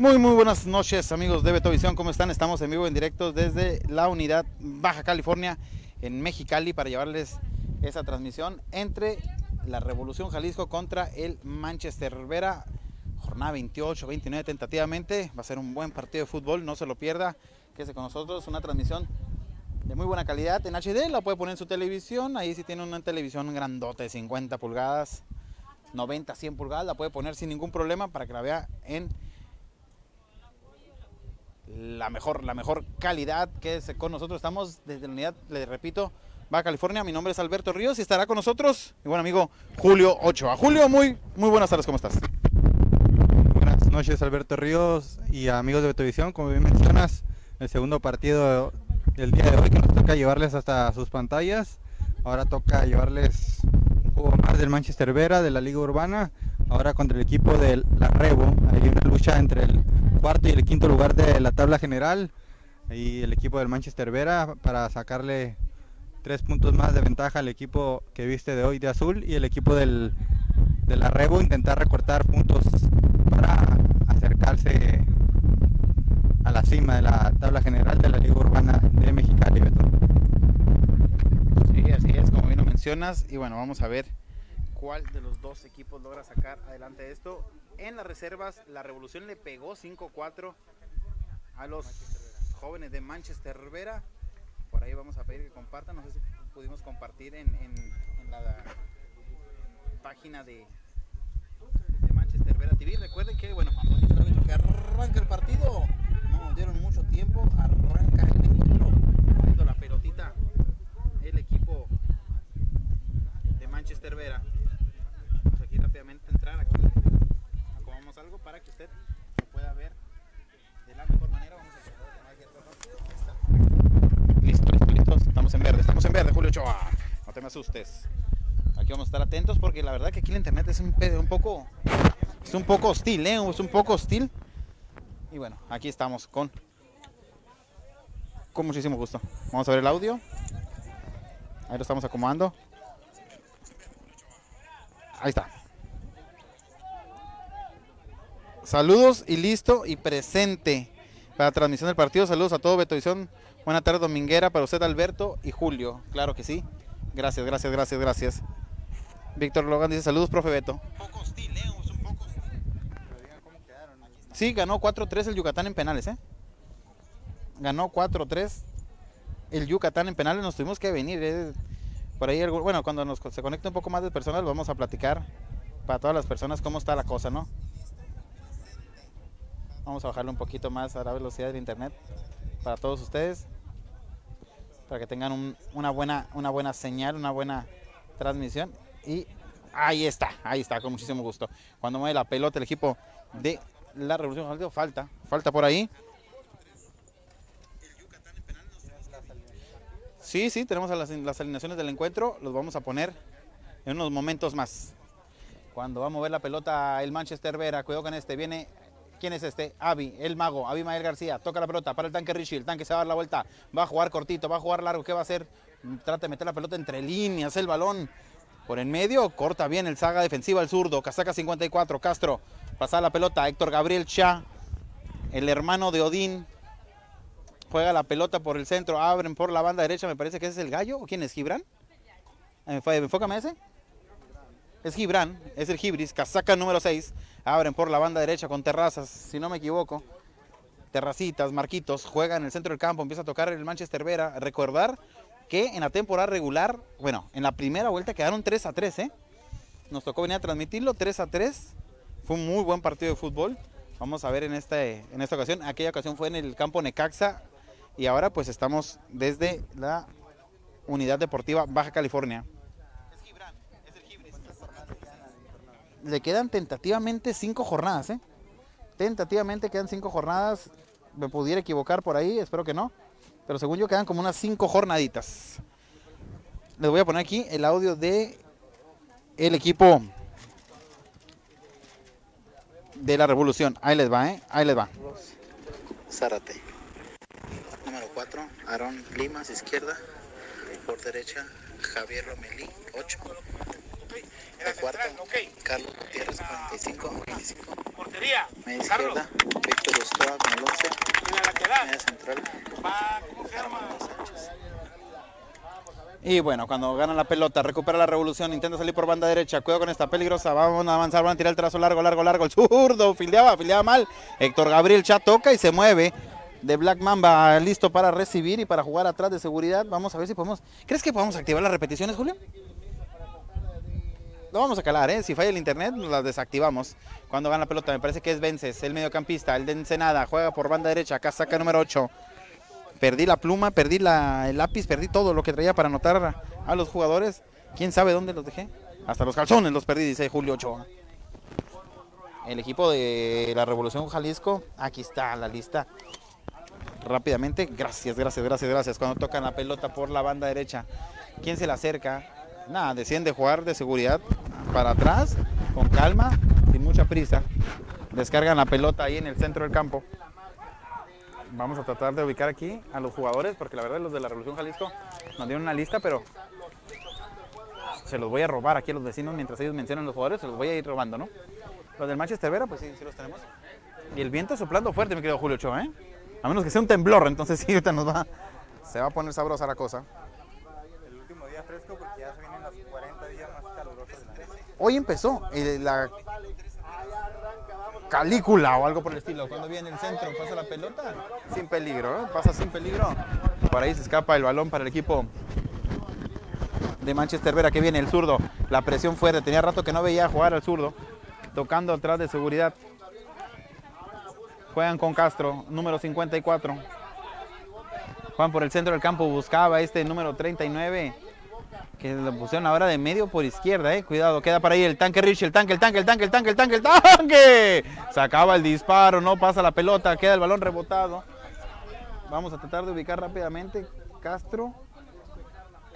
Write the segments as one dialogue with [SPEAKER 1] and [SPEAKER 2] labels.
[SPEAKER 1] Muy, muy buenas noches, amigos de Betovisión. ¿Cómo están? Estamos en vivo en directo desde la unidad Baja California en Mexicali para llevarles esa transmisión entre la Revolución Jalisco contra el Manchester Vera. Jornada 28, 29 tentativamente. Va a ser un buen partido de fútbol, no se lo pierda. Quédese con nosotros, una transmisión de muy buena calidad en HD. La puede poner en su televisión. Ahí sí tiene una televisión grandote de 50 pulgadas, 90, 100 pulgadas. La puede poner sin ningún problema para que la vea en la mejor, la mejor calidad que es con nosotros. Estamos desde la unidad, le repito, Baja California. Mi nombre es Alberto Ríos y estará con nosotros mi buen amigo Julio Ochoa. Julio, muy, muy buenas tardes, ¿cómo estás?
[SPEAKER 2] Buenas noches, Alberto Ríos y amigos de Televisión. Como bien mencionas, el segundo partido del día de hoy que nos toca llevarles hasta sus pantallas. Ahora toca llevarles un juego más del Manchester Vera, de la Liga Urbana. Ahora contra el equipo del Rebo. Hay una lucha entre el cuarto y el quinto lugar de la tabla general. Y el equipo del Manchester Vera para sacarle tres puntos más de ventaja al equipo que viste de hoy de azul y el equipo del, del Arrebo intentar recortar puntos para acercarse a la cima de la tabla general de la Liga Urbana de Mexicali. Beto.
[SPEAKER 1] Sí, así es, como bien lo mencionas. Y bueno, vamos a ver cuál de los dos equipos logra sacar adelante esto. En las reservas, la Revolución le pegó 5-4 a los jóvenes de Manchester Vera. Por ahí vamos a pedir que compartan. No sé si pudimos compartir en, la página de, de Manchester Vera TV. Recuerden que, bueno, que arranca el partido. No nos dieron mucho tiempo. Arranca el encuentro. Poniendo la pelotita el equipo de Manchester Vera. Vamos aquí rápidamente a entrar aquí. Acomodamos algo para que usted lo pueda ver de la mejor manera. Vamos a tomar. Listo, listo, listo. Estamos en verde, estamos en verde, Julio Ochoa. No te me asustes. Aquí vamos a estar atentos porque la verdad que aquí el internet es un, un poco es un poco hostil, ¿eh? Es un poco hostil. Y bueno, aquí estamos con con muchísimo gusto. Vamos a ver el audio. Ahí lo estamos acomodando. Ahí está. Saludos y listo y presente para la transmisión del partido. Saludos a todo Betovisión. Buena tarde dominguera para usted Alberto y Julio. Claro que sí. Gracias, gracias, gracias, gracias. Víctor Logan dice saludos, profe Beto. Sí, ganó 4-3 el Yucatán en penales, ¿eh? Ganó 4-3 el Yucatán en penales. Nos tuvimos que venir. ¿eh? Por ahí, bueno, cuando nos se conecte un poco más de personas, vamos a platicar para todas las personas cómo está la cosa, ¿no? Vamos a bajarle un poquito más a la velocidad del internet para todos ustedes. Para que tengan un- una, buena, una buena señal, una buena transmisión. Y ahí está, ahí está, con muchísimo gusto. Cuando mueve la pelota el equipo de la Revolución falta, falta por ahí. Sí, sí, tenemos las alineaciones del encuentro, los vamos a poner en unos momentos más. Cuando va a mover la pelota el Manchester Vera, cuidado con este, viene, ¿quién es este? Avi, el mago, Avi Mael García, toca la pelota para el tanque Richie, el tanque se va a dar la vuelta, va a jugar cortito, va a jugar largo, ¿qué va a hacer? Trata de meter la pelota entre líneas, el balón por en medio, corta bien el saga defensiva, el zurdo, casaca 54, Castro, pasa la pelota, Héctor Gabriel Cha, el hermano de Odín, juega la pelota por el centro, abren por la banda derecha, me parece que ese es el gallo, ¿o quién es? ¿Gibran? Enfócame ese. Es Gibran, es el Gibris, casaca número 6, abren por la banda derecha con terrazas, si no me equivoco. Terracitas, Marquitos, juega en el centro del campo, empieza a tocar el Manchester Vera. Recordar que en la temporada regular, bueno, en la primera vuelta quedaron 3 a 3, ¿eh? Nos tocó venir a transmitirlo 3 a 3. Fue un muy buen partido de fútbol. Vamos a ver en, este, en esta ocasión. Aquella ocasión fue en el campo Necaxa y ahora pues estamos desde la Unidad Deportiva Baja California. Le quedan tentativamente cinco jornadas, ¿eh? Tentativamente quedan cinco jornadas. Me pudiera equivocar por ahí, espero que no. Pero según yo quedan como unas cinco jornaditas. Les voy a poner aquí el audio de el equipo de la revolución. Ahí les va, ¿eh? Ahí les va.
[SPEAKER 3] Zárate. Número 4, Aarón Limas, izquierda. Por derecha, Javier Lomelí, 8. La cuarta, Carlos Gutiérrez, 45, 25. Media izquierda, Víctor Ostoa con el 11. Media central, Armando Sánchez.
[SPEAKER 1] Y bueno, cuando gana la pelota, recupera la revolución, intenta salir por banda derecha, cuidado con esta peligrosa, vamos a avanzar, van a tirar el trazo largo, largo, largo, el zurdo, fildeaba, fildeaba mal, Héctor Gabriel ya toca y se mueve, de Black Mamba listo para recibir y para jugar atrás de seguridad, vamos a ver si podemos, ¿crees que podemos activar las repeticiones, Julio? Lo vamos a calar, ¿eh? Si falla el internet, las desactivamos. Cuando gana la pelota, me parece que es Vences, el mediocampista, el de Ensenada, juega por banda derecha, acá saca número 8. Perdí la pluma, perdí la- el lápiz, perdí todo lo que traía para anotar a los jugadores. ¿Quién sabe dónde los dejé? Hasta los calzones los perdí, dice Julio Ochoa. El equipo de la Revolución Jalisco, aquí está la lista. Rápidamente, gracias, gracias, gracias, gracias. Cuando tocan la pelota por la banda derecha, ¿quién se le acerca? Nada, deciden de jugar de seguridad para atrás, con calma, sin mucha prisa. Descargan la pelota ahí en el centro del campo. Vamos a tratar de ubicar aquí a los jugadores, porque la verdad los de la Revolución Jalisco nos dieron una lista, pero se los voy a robar aquí a los vecinos mientras ellos mencionan los jugadores, se los voy a ir robando, ¿no? Los del Manchester Vera, pues sí, sí los tenemos. Y el viento soplando fuerte, mi querido Julio Ochoa, ¿eh? A menos que sea un temblor, entonces sí, ahorita nos va, se va a poner sabrosa la cosa.
[SPEAKER 2] El último día fresco porque ya se vienen los 40 días más calurosos del año.
[SPEAKER 1] Hoy empezó eh, la calícula o algo por el estilo. Cuando viene el centro, pasa la pelota sin peligro, ¿eh? pasa sin peligro. Por ahí se escapa el balón para el equipo de Manchester Vera que viene el zurdo. La presión fuerte, tenía rato que no veía jugar al zurdo, tocando atrás de seguridad. Juegan con Castro, número 54. Juegan por el centro del campo, buscaba este número 39 que lo pusieron ahora de medio por izquierda, eh. Cuidado, queda para ahí el tanque Rich, el tanque, el tanque, el tanque, el tanque, el tanque, el tanque. Sacaba el disparo, no pasa la pelota, queda el balón rebotado. Vamos a tratar de ubicar rápidamente. Castro.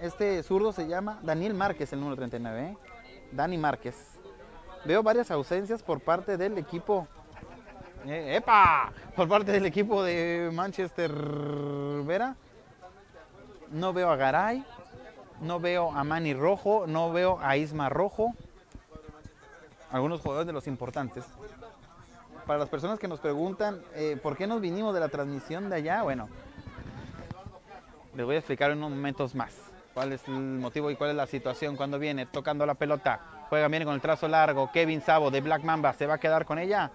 [SPEAKER 1] Este zurdo se llama Daniel Márquez, el número 39, eh. Dani Márquez. Veo varias ausencias por parte del equipo. Eh, ¡Epa! Por parte del equipo de Manchester Vera. No veo a Garay. No veo a Manny Rojo, no veo a Isma Rojo. Algunos jugadores de los importantes. Para las personas que nos preguntan eh, por qué nos vinimos de la transmisión de allá, bueno, les voy a explicar en unos momentos más cuál es el motivo y cuál es la situación cuando viene tocando la pelota. Juega bien con el trazo largo. Kevin Sabo de Black Mamba se va a quedar con ella.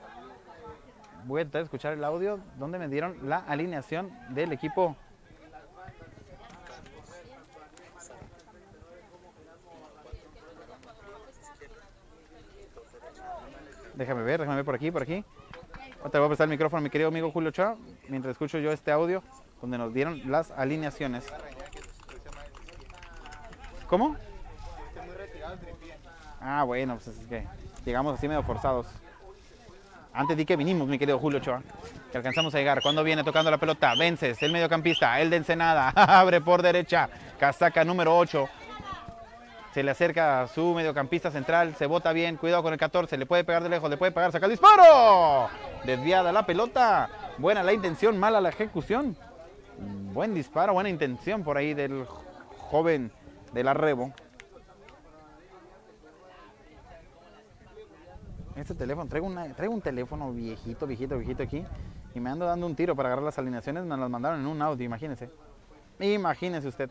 [SPEAKER 1] Voy a de escuchar el audio donde me dieron la alineación del equipo Déjame ver, déjame ver por aquí, por aquí. Te voy a prestar el micrófono mi querido amigo Julio Ochoa mientras escucho yo este audio donde nos dieron las alineaciones. ¿Cómo? Ah, bueno, pues es que llegamos así medio forzados. Antes di que vinimos, mi querido Julio Ochoa, que alcanzamos a llegar. Cuando viene tocando la pelota, Vences, el mediocampista, el de Ensenada, abre por derecha, casaca número 8. Se le acerca a su mediocampista central, se bota bien, cuidado con el 14, le puede pegar de lejos, le puede pegar, saca el disparo. Desviada la pelota, buena la intención, mala la ejecución. Buen disparo, buena intención por ahí del joven del arrebo. Este teléfono, traigo, traigo un teléfono viejito, viejito, viejito aquí y me ando dando un tiro para agarrar las alineaciones, me las mandaron en un audio, imagínense. Imagínese usted.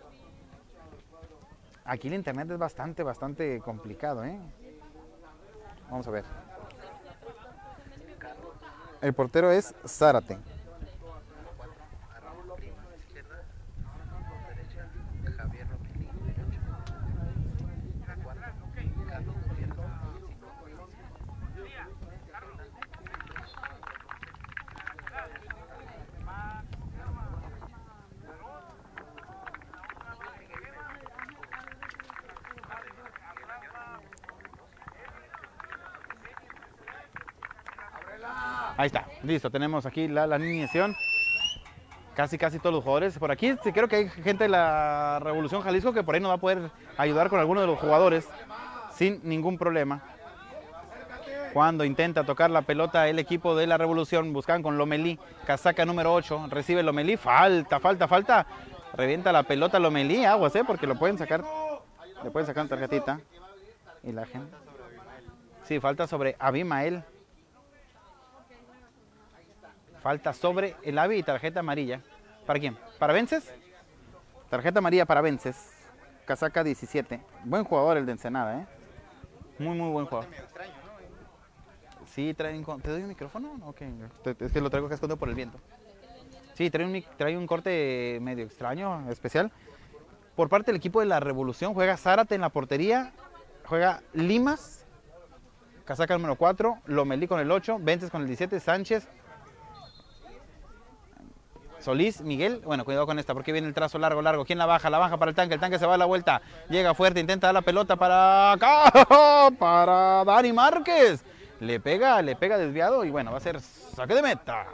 [SPEAKER 1] Aquí el internet es bastante, bastante complicado, ¿eh? Vamos a ver. El portero es Zárate. Ahí está, listo, tenemos aquí la, la. Casi, casi todos los jugadores. Por aquí creo que hay gente de la Revolución Jalisco que por ahí nos va a poder ayudar con alguno de los jugadores sin ningún problema. Cuando intenta tocar la pelota el equipo de la Revolución, buscan con Lomelí, casaca número 8, recibe Lomelí, falta, falta, falta. Revienta la pelota Lomelí, aguas, ¿eh? porque lo pueden sacar, le pueden sacar una tarjetita. Y la gente. Sí, falta sobre Abimael. Falta sobre el AVI y tarjeta amarilla. ¿Para quién? ¿Para Vences? Tarjeta amarilla para Vences. Casaca 17. Buen jugador el de Ensenada, ¿eh? Muy, muy buen jugador. Sí, trae un... ¿Te doy un micrófono? Ok, es que lo traigo acá escondido por el viento. Sí, trae un, trae un corte medio extraño, especial. Por parte del equipo de la Revolución juega Zárate en la portería, juega Limas, casaca número 4, Lomelí con el 8, Ventes con el 17, Sánchez, Solís, Miguel, bueno, cuidado con esta porque viene el trazo largo, largo. ¿Quién la baja? La baja para el tanque, el tanque se va a la vuelta. Llega fuerte, intenta dar la pelota para acá, para Dani Márquez. Le pega, le pega desviado y bueno, va a ser saque de meta.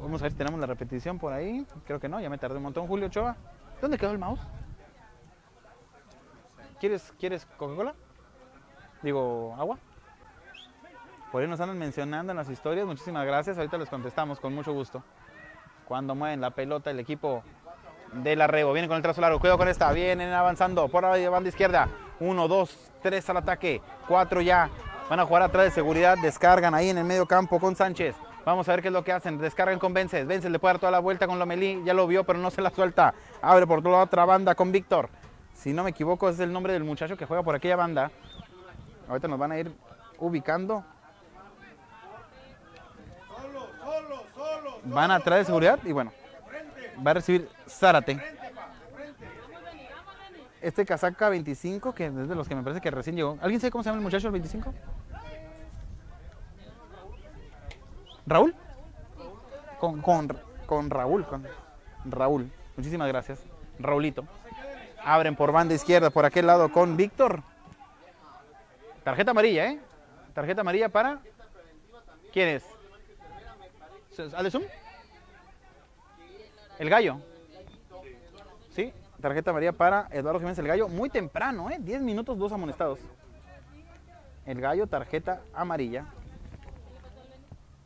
[SPEAKER 1] Vamos a ver si tenemos la repetición por ahí. Creo que no, ya me tardé un montón. Julio Ochoa. ¿Dónde quedó el mouse? ¿Quieres, ¿quieres Coca-Cola? Digo, agua. Por ahí nos andan mencionando en las historias. Muchísimas gracias. Ahorita les contestamos con mucho gusto. Cuando mueven la pelota el equipo de la Rebo. Viene con el trazo largo. Cuidado con esta. Vienen avanzando por la banda izquierda. Uno, dos, tres al ataque. Cuatro ya. Van a jugar atrás de seguridad. Descargan ahí en el medio campo con Sánchez. Vamos a ver qué es lo que hacen. Descargan con Vences. Vences le puede dar toda la vuelta con Lomelí. Ya lo vio, pero no se la suelta. Abre por la otra banda con Víctor. Si no me equivoco, es el nombre del muchacho que juega por aquella banda. Ahorita nos van a ir ubicando. Van atrás de seguridad y bueno, va a recibir Zárate. Este casaca 25, que es de los que me parece que recién llegó. ¿Alguien sabe cómo se llama el muchacho el 25? ¿Raúl? Con, con, con Raúl, con Raúl. Muchísimas gracias. Raulito. Abren por banda izquierda, por aquel lado con Víctor. Tarjeta amarilla, ¿eh? Tarjeta amarilla para... ¿Quién es? ¿Alesum? El gallo. Sí, tarjeta amarilla para Eduardo Jiménez el gallo. Muy temprano, ¿eh? 10 minutos, dos amonestados. El gallo, tarjeta amarilla.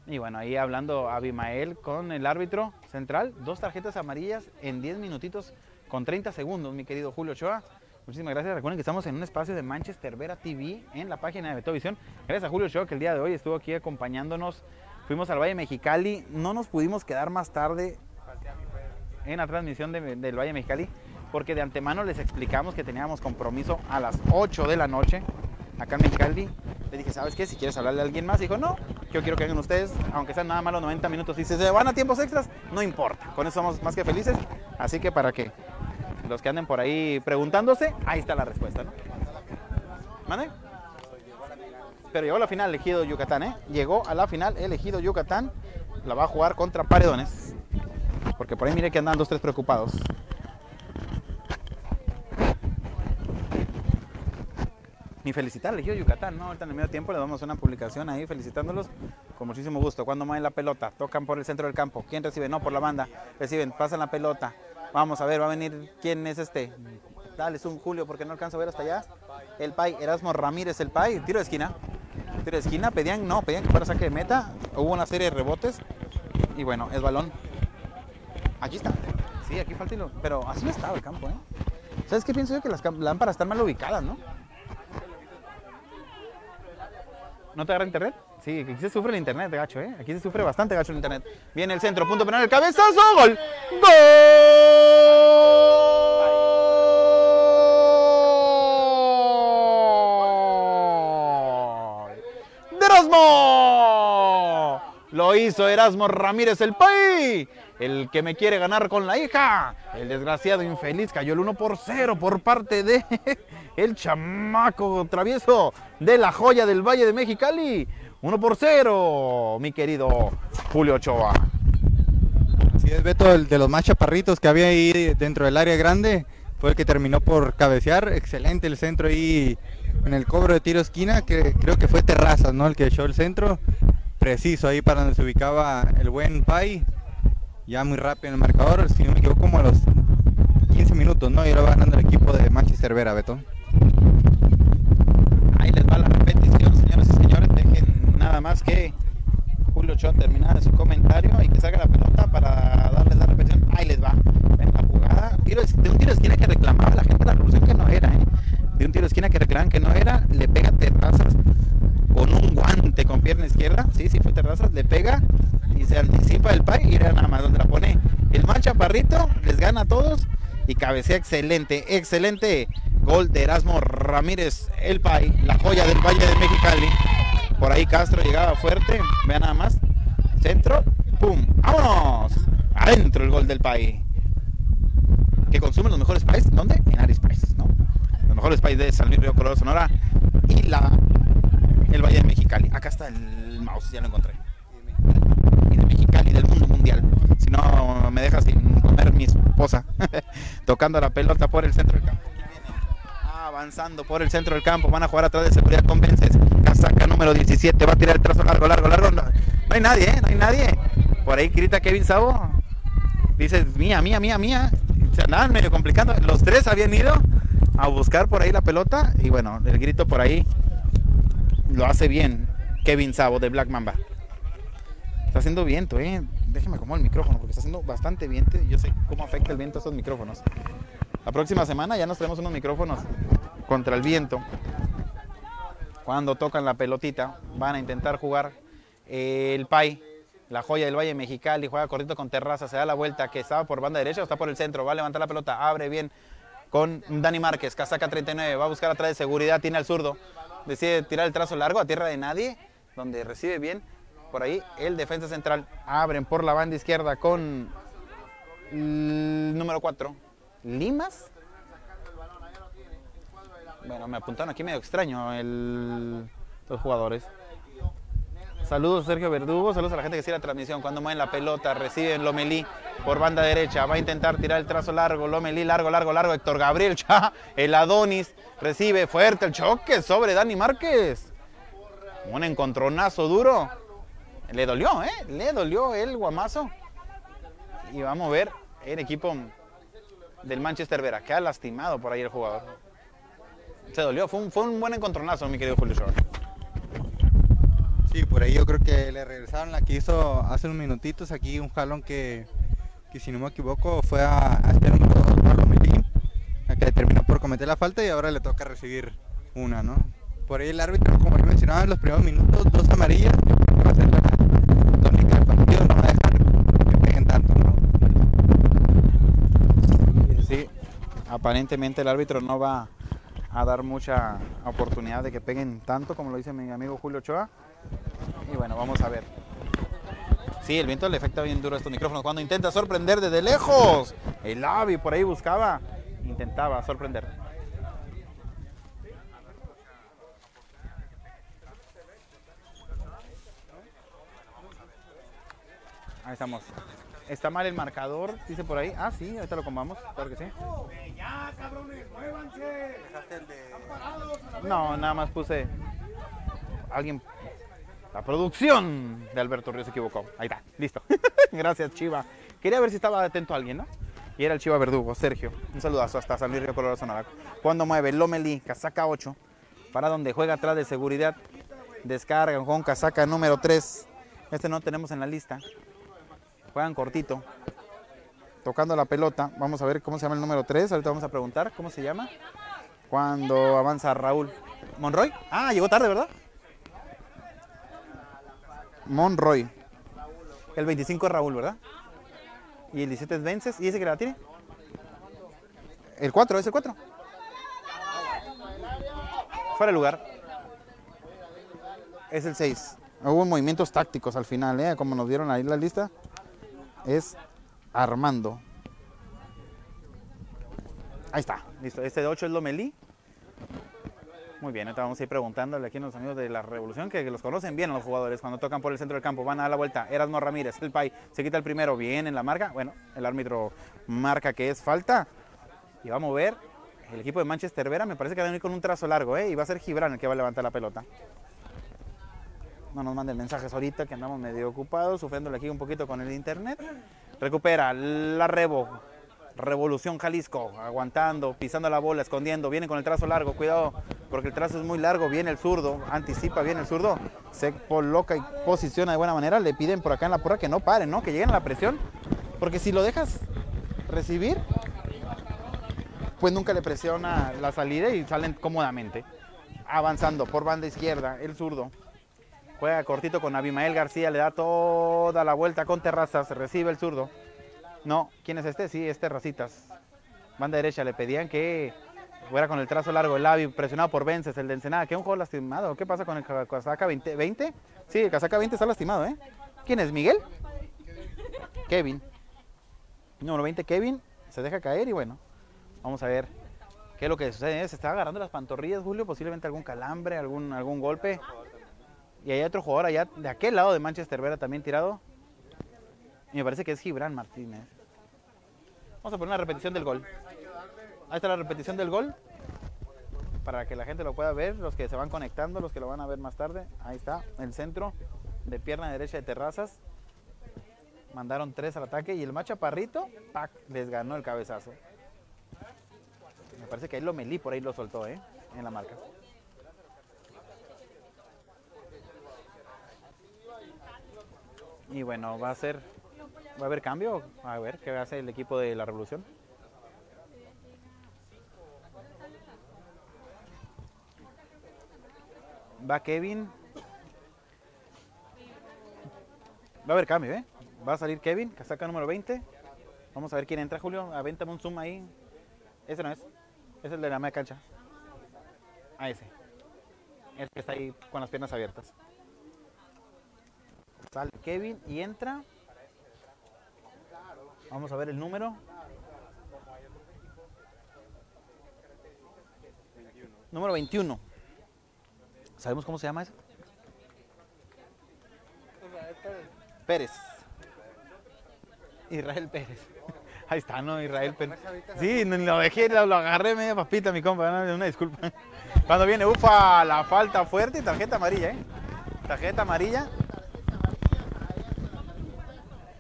[SPEAKER 1] Y bueno, ahí hablando Abimael con el árbitro central. Dos tarjetas amarillas en 10 minutitos con 30 segundos, mi querido Julio Ochoa. Muchísimas gracias. Recuerden que estamos en un espacio de Manchester Vera TV en la página de Betovisión. Gracias a Julio Ochoa que el día de hoy estuvo aquí acompañándonos. Fuimos al Valle Mexicali. No nos pudimos quedar más tarde en la transmisión de- del Valle Mexicali porque de antemano les explicamos que teníamos compromiso a las 8 de la noche acá en Mexicali. Le dije, ¿sabes qué? Si quieres hablarle a alguien más. Dijo, no, yo quiero que hagan ustedes, aunque sean nada más los 90 minutos. Y se van a tiempos extras, no importa. Con eso somos más que felices. Así que para que los que anden por ahí preguntándose, ahí está la respuesta, ¿no? ¿Mande? Pero llegó a la final elegido Yucatán, ¿eh? Llegó a la final elegido Yucatán. La va a jugar contra Paredones. Porque por ahí mire que andan dos, tres preocupados. Ni felicitar elegido Yucatán, ¿no? Ahorita en el medio tiempo le damos una publicación ahí felicitándolos con muchísimo gusto. Cuando mueven la pelota, tocan por el centro del campo. ¿Quién recibe? No, por la banda. Reciben, pasan la pelota. Vamos a ver, va a venir. ¿Quién es este? Dale, es un Julio porque no alcanzo a ver hasta allá. El Pai, Erasmo Ramírez, el Pai. Tiro de esquina. Tiro de esquina. Pedían, no, pedían que fuera saque de meta. Hubo una serie de rebotes. Y bueno, es balón. Aquí está. Sí, aquí falta hilo. Pero así no estaba el campo, ¿eh? ¿Sabes qué pienso yo? Que las lámparas están mal ubicadas, ¿no? ¿No te agarra internet? Sí, aquí se sufre el internet, gacho, ¿eh? Aquí se sufre bastante gacho el internet. Viene el centro, punto penal, el cabezazo, gol. ¡Gol! Lo hizo Erasmo Ramírez el Pay. El que me quiere ganar con la hija. El desgraciado infeliz cayó el 1 por 0 por parte de el chamaco travieso de la joya del Valle de Mexicali. 1 por 0, mi querido Julio Ochoa.
[SPEAKER 2] Sí, es Beto, el de los más chaparritos que había ahí dentro del área grande, fue el que terminó por cabecear. Excelente el centro ahí en el cobro de tiro esquina, que creo que fue Terrazas, ¿no? El que echó el centro. Preciso ahí para donde se ubicaba el buen Pai. Ya muy rápido en el marcador, si no me equivoco, como a los 15 minutos, ¿no? Y ahora va ganando el equipo de Manchester Vera, Beto.
[SPEAKER 1] Ahí les va la repetición, señores y señores. Dejen nada más que Julio Ochoa terminar su comentario y que salga la pelota para darles la repetición. Ahí les va. Ven la jugada. Tiro de, un tiro esquina que reclamaba la gente de la revolución que no era, ¿eh? De un tiro de esquina que reclamaban que no era. Le pega terrazas con un guante con pierna izquierda, sí, sí fue terrazas, le pega y se anticipa el pay y era nada más donde la pone el mancha parrito, les gana a todos y cabecea excelente, excelente gol de Erasmo Ramírez, el pay, la joya del Valle de Mexicali. Por ahí Castro llegaba fuerte, vean nada más, centro, pum, vámonos, adentro el gol del pay. Que consumen los mejores pais, ¿dónde? En Aris Pais, ¿no? Los mejores pais de San Luis Río Colorado Sonora y la el Valle de Mexicali. Acá está el mouse, ya lo encontré. Y de Mexicali, del mundo mundial. Si no, me deja sin comer mi esposa. Tocando la pelota por el centro del campo. Avanzando por el centro del campo. Van a jugar atrás de seguridad con Vences. Casaca número 17. Va a tirar el trazo largo, largo, largo. No, no hay nadie, ¿eh? No hay nadie. Por ahí grita Kevin Sabo. Dice, mía, mía, mía, mía. Se andaban medio complicando. Los tres habían ido a buscar por ahí la pelota. Y bueno, el grito por ahí lo hace bien Kevin Sabo de Black Mamba. Está haciendo viento, eh. Déjeme como el micrófono porque está haciendo bastante viento y yo sé cómo afecta el viento a estos micrófonos. La próxima semana ya nos traemos unos micrófonos contra el viento. Cuando tocan la pelotita, van a intentar jugar el Pai, la joya del Valle Mexicali, juega cortito con terraza, se da la vuelta que estaba por banda derecha o está por el centro, va a levantar la pelota, abre bien con Dani Márquez, casaca 39, va a buscar atrás de seguridad, tiene al zurdo, decide tirar el trazo largo a tierra de nadie, donde recibe bien por ahí el defensa central. Abren por la banda izquierda con el número 4, Limas. Bueno, me apuntaron aquí medio extraño el, los jugadores. Saludos Sergio Verdugo, saludos a la gente que sigue la transmisión. Cuando mueven la pelota, reciben Lomelí por banda derecha. Va a intentar tirar el trazo largo. Lomelí, largo, largo, largo. Héctor Gabriel, cha, el Adonis. Recibe fuerte el choque sobre Dani Márquez. Un encontronazo duro. Le dolió, ¿eh? Le dolió el guamazo. Y vamos a ver el equipo del Manchester Vera. Queda lastimado por ahí el jugador. Se dolió. Fue un, buen encontronazo, mi querido Julio Shore.
[SPEAKER 2] Sí, por ahí yo creo que le regresaron la que hizo hace unos minutitos aquí un jalón que, que si no me equivoco fue a, este número 2, Pablo Melín, a que terminó por cometer la falta y ahora le toca recibir una, ¿no? Por ahí el árbitro, como yo mencionaba en los primeros minutos, dos amarillas, va a ser la tónica no va a dejar que peguen tanto, ¿no?
[SPEAKER 1] Sí, aparentemente el árbitro no va a dar mucha oportunidad de que peguen tanto como lo dice mi amigo Julio Ochoa. Y bueno, vamos a ver. Sí, el viento le afecta bien duro a estos micrófonos. Cuando intenta sorprender desde lejos, el Avi por ahí buscaba, intentaba sorprender. Ahí estamos. Está mal el marcador, dice por ahí. Ah, sí, ahorita lo comamos, claro que sí. No, nada más puse. Alguien. La producción de Alberto Ríos se equivocó. Ahí está, listo. Gracias, Chiva. Quería ver si estaba atento alguien, ¿no? Y era el Chiva Verdugo, Sergio. Un saludazo hasta San Luis Río Colorado. Cuando mueve Lomelí, casaca 8. Para donde juega atrás de seguridad. Descargan con casaca número 3. Este no tenemos en la lista. Juegan cortito. Tocando la pelota. Vamos a ver cómo se llama el número 3. Ahorita vamos a preguntar cómo se llama. Cuando avanza Raúl. ¿Monroy? Ah, llegó tarde, ¿verdad? Monroy. El 25 es Raúl, ¿verdad? Y el 17 es Vences. ¿Y ese que la tiene? El 4, es el 4. Fuera de lugar. Es el 6. Hubo movimientos tácticos al final, ¿eh? Como nos dieron ahí la lista. Es Armando. Ahí está, listo. Este de 8 es Lomelí. Muy bien, ahorita vamos a ir preguntándole aquí a los amigos de la Revolución que los conocen bien los jugadores cuando tocan por el centro del campo. Van a dar la vuelta. Erasmo Ramírez, el Pai, se quita el primero. Bien en la marca. Bueno, el árbitro marca que es falta. Y vamos a ver. El equipo de Manchester Vera me parece que va a venir con un trazo largo, ¿eh? Y va a ser Gibran el que va a levantar la pelota. No nos manden mensajes ahorita que andamos medio ocupados, sufriéndole aquí un poquito con el internet. Recupera la Rebo. Revolución Jalisco, aguantando, pisando la bola, escondiendo, viene con el trazo largo, cuidado, porque el trazo es muy largo, viene el zurdo, anticipa bien el zurdo, se coloca y posiciona de buena manera, le piden por acá en la porra que no paren, ¿no? Que lleguen a la presión, porque si lo dejas recibir, pues nunca le presiona la salida y salen cómodamente. Avanzando por banda izquierda, el zurdo, Juega cortito con Abimael García, le da toda la vuelta con terrazas, recibe el zurdo. No, ¿quién es este? Sí, es Terracitas. Banda derecha, le pedían que fuera con el trazo largo, el Avi presionado por Vences, el de Ensenada, que un juego lastimado. ¿Qué pasa con el casaca 20? ¿20? Sí, el casaca 20 está lastimado, ¿eh? ¿Quién es? ¿Miguel? Kevin. Número 20, Kevin, se deja caer y bueno, vamos a ver qué es lo que sucede. Se está agarrando las pantorrillas, Julio, posiblemente algún calambre, algún, algún golpe. Y hay otro jugador allá de aquel lado de Manchester Vera también tirado. Y me parece que es Gibran Martínez. Vamos a poner una repetición del gol. Ahí está la repetición del gol. Para que la gente lo pueda ver, los que se van conectando, los que lo van a ver más tarde. Ahí está, el centro de pierna derecha de Terrazas. Mandaron tres al ataque y el machaparrito, ¡pac! les ganó el cabezazo. Me parece que ahí lo melí, por ahí lo soltó, ¿eh? En la marca. Y bueno, va a ser, va a haber cambio, a ver qué hace el equipo de la Revolución. Va Kevin. Va a haber cambio, ¿eh? Va a salir Kevin, casaca número 20. Vamos a ver quién entra, Julio. Avéntame un zoom ahí. Ese no es. Es el de la media cancha. A ese. El que está ahí con las piernas abiertas. Sale Kevin y entra. Vamos a ver el número. Número 21. ¿Sabemos cómo se llama ese? Pérez. Israel Pérez. Ahí está, ¿no? Israel Pérez. Sí, lo dejé, lo, agarré media papita, mi compa. Una disculpa. Cuando viene, ufa, la falta fuerte y tarjeta amarilla, ¿eh? Tarjeta amarilla.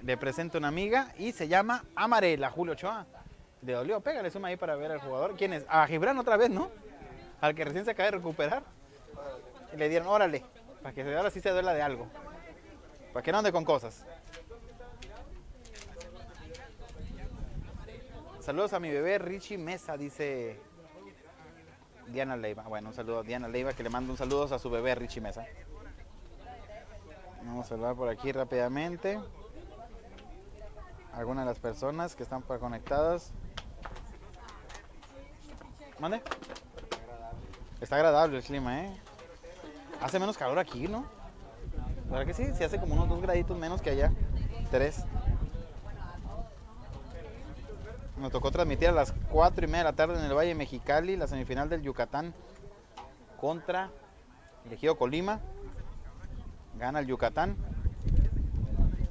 [SPEAKER 1] Le presento una amiga y se llama Amarela, Julio Ochoa. Le dolió, pégale suma ahí para ver al jugador. ¿Quién es? A Gibran otra vez, ¿no? Al que recién se acaba de recuperar. Y le dieron, órale, para que ahora sí se duela de algo. Para que no ande con cosas. Saludos a mi bebé Richie Mesa, dice Diana Leiva. Bueno, un saludo a Diana Leiva que le manda un saludo a su bebé Richie Mesa. Vamos a saludar por aquí rápidamente. Algunas de las personas que están conectadas. ¿Mande? Está agradable el clima, ¿eh? Hace menos calor aquí, ¿no? ¿Verdad que sí? Sí hace como unos dos graditos menos que allá. Tres. Nos tocó transmitir a las 4 y media de la tarde en el Valle Mexicali la semifinal del Yucatán contra el Ejido Colima. Gana el Yucatán.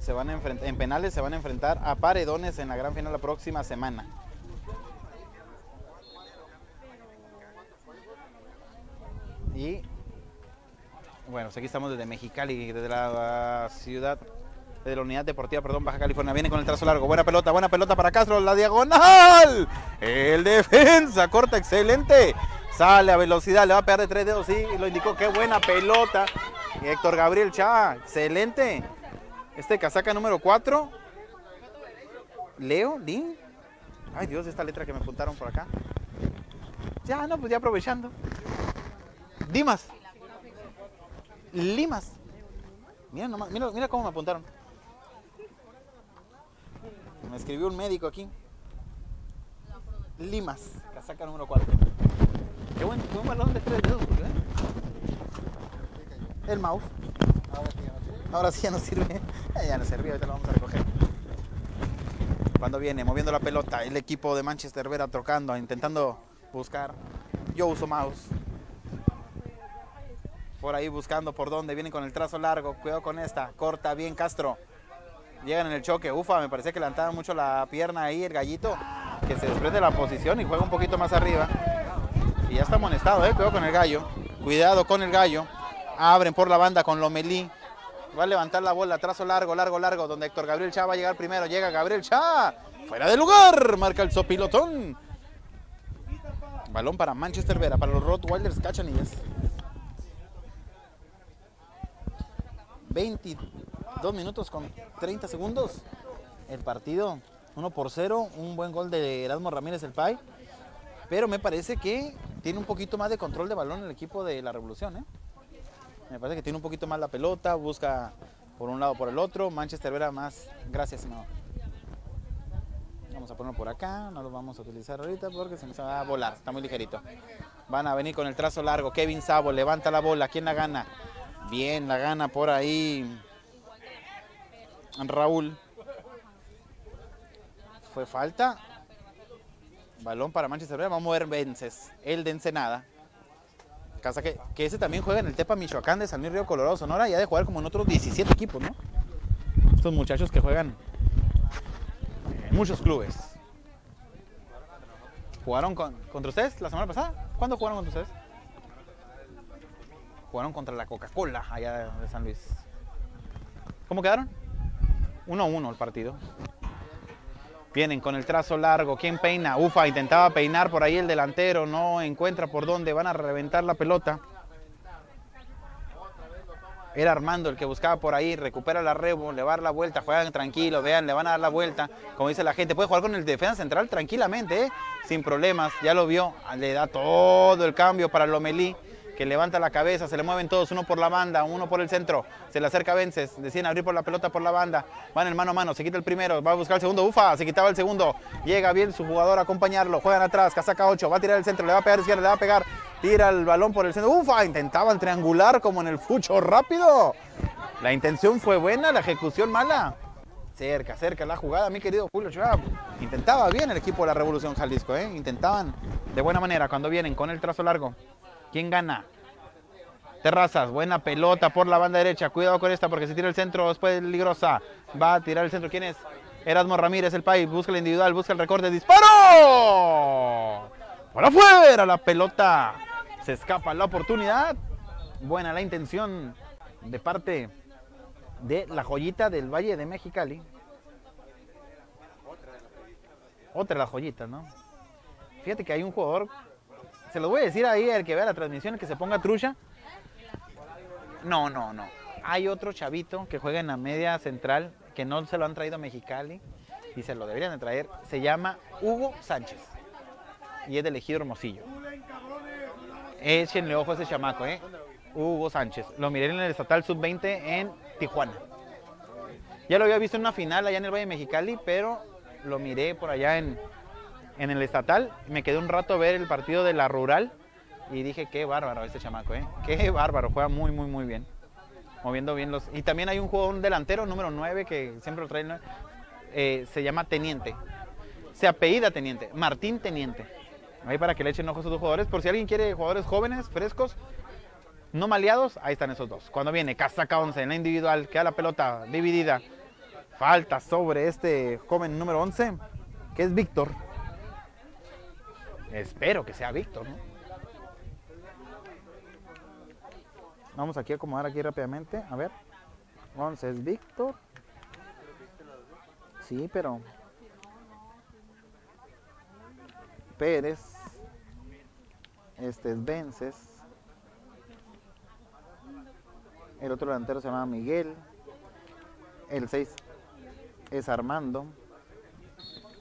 [SPEAKER 1] Se van a enfrentar, en penales se van a enfrentar a Paredones en la gran final la próxima semana. Y bueno, pues aquí estamos desde Mexicali, desde la ciudad, desde la unidad deportiva, perdón, Baja California. Viene con el trazo largo. Buena pelota, buena pelota para Castro, la diagonal. El defensa, corta, excelente. Sale a velocidad, le va a pegar de tres dedos, sí, lo indicó. Qué buena pelota. Héctor Gabriel Chá, excelente. Este casaca número 4. Leo, Lin. Ay Dios, esta letra que me apuntaron por acá. Ya, no, pues ya aprovechando. Dimas. Limas. Mira, nomás, mira, cómo me apuntaron. Me escribió un médico aquí. Limas, casaca número 4. Qué buen, buen balón de tres dedos, ¿eh? El mouse. Ahora sí ya no sirve. Ya no sirve, ahorita lo vamos a recoger. Cuando viene moviendo la pelota, el equipo de Manchester Vera tocando, intentando buscar. Yo uso mouse por ahí buscando por dónde, vienen con el trazo largo, cuidado con esta, corta bien Castro. Llegan en el choque, ufa, me parece que levantaba mucho la pierna ahí el gallito, que se desprende la posición y juega un poquito más arriba. Y ya está amonestado, eh, cuidado con el gallo, cuidado con el gallo. Abren por la banda con Lomelí. Va a levantar la bola, trazo largo, largo, largo, donde Héctor Gabriel Chá va a llegar primero. Llega Gabriel Chá, fuera de lugar, marca el sopilotón. Balón para Manchester Vera, para los Rottweilers Cachanillas. 22 minutos con 30 segundos. El partido 1 por 0, un buen gol de Erasmo Ramírez el Pai. Pero me parece que tiene un poquito más de control de balón el equipo de la Revolución. ¿eh? Me parece que tiene un poquito más la pelota, busca por un lado por el otro. Manchester Vera más. Gracias, senador. Vamos a ponerlo por acá, no lo vamos a utilizar ahorita porque se nos va a volar, está muy ligerito. Van a venir con el trazo largo. Kevin Sabo levanta la bola. ¿Quién la gana? Bien, la gana por ahí. Raúl. Fue falta. Balón para Manchester Vamos a mover Vences. El de Ensenada. Casa que, que ese también juega en el Tepa Michoacán de San Luis Río Colorado, Sonora. Y ha de jugar como en otros 17 equipos, ¿no? Estos muchachos que juegan en muchos clubes. ¿Jugaron con, contra ustedes la semana pasada? ¿Cuándo jugaron contra ustedes? Jugaron contra la Coca-Cola allá de San Luis. ¿Cómo quedaron? 1-1 el partido. Vienen con el trazo largo. ¿Quién peina? Ufa, intentaba peinar por ahí el delantero. No encuentra por dónde. Van a reventar la pelota. Era Armando el que buscaba por ahí, recupera la rebo, le va a dar la vuelta, juegan tranquilo, vean, le van a dar la vuelta. Como dice la gente, puede jugar con el defensa central tranquilamente, ¿eh? sin problemas, ya lo vio, le da todo el cambio para Lomelí, que levanta la cabeza, se le mueven todos, uno por la banda, uno por el centro, se le acerca Vences, deciden abrir por la pelota por la banda, van el mano a mano, se quita el primero, va a buscar el segundo, ufa, se quitaba el segundo, llega bien su jugador a acompañarlo, juegan atrás, casaca 8, va a tirar el centro, le va a pegar izquierda, le va a pegar, tira el balón por el centro, ufa, intentaban triangular como en el fucho rápido. La intención fue buena, la ejecución mala. Cerca, cerca la jugada, mi querido Julio Schwab. Intentaba bien el equipo de la Revolución Jalisco, ¿eh? intentaban de buena manera cuando vienen con el trazo largo. ¿Quién gana? Terrazas, buena pelota por la banda derecha. Cuidado con esta porque si tira el centro es peligrosa. Va a tirar el centro. ¿Quién es? Erasmo Ramírez, el país. Busca el individual, busca el recorte. ¡Disparo! Por afuera la pelota. Se escapa la oportunidad. Buena la intención de parte de la joyita del Valle de Mexicali. Otra de las joyitas, ¿no? Fíjate que hay un jugador, se lo voy a decir ahí al que vea la transmisión, que se ponga trucha. No, no, no. Hay otro chavito que juega en la media central, que no se lo han traído a Mexicali y se lo deberían de traer. Se llama Hugo Sánchez y es de elegido Hermosillo. Échenle ojo a ese chamaco, ¿eh? Hugo Sánchez. Lo miré en el Estatal Sub-20 en Tijuana. Ya lo había visto en una final allá en el Valle de Mexicali, pero lo miré por allá en, en el Estatal. Me quedé un rato a ver el partido de la Rural y dije, qué bárbaro este chamaco, ¿eh? Qué bárbaro, juega muy, muy, muy bien. Moviendo bien los... Y también hay un jugador, un delantero número 9, que siempre lo trae, eh, se llama Teniente. Se apellida Teniente, Martín Teniente. Ahí para que le echen ojos a sus jugadores. Por si alguien quiere jugadores jóvenes, frescos, no maleados, ahí están esos dos. Cuando viene Casaca 11 en la individual, queda la pelota dividida. Falta sobre este joven número 11, que es Víctor. Espero que sea Víctor, ¿no? Vamos aquí a acomodar aquí rápidamente. A ver. 11 es Víctor. Sí, pero... Pérez. Este es Vences. El otro delantero se llama Miguel. El 6 es Armando.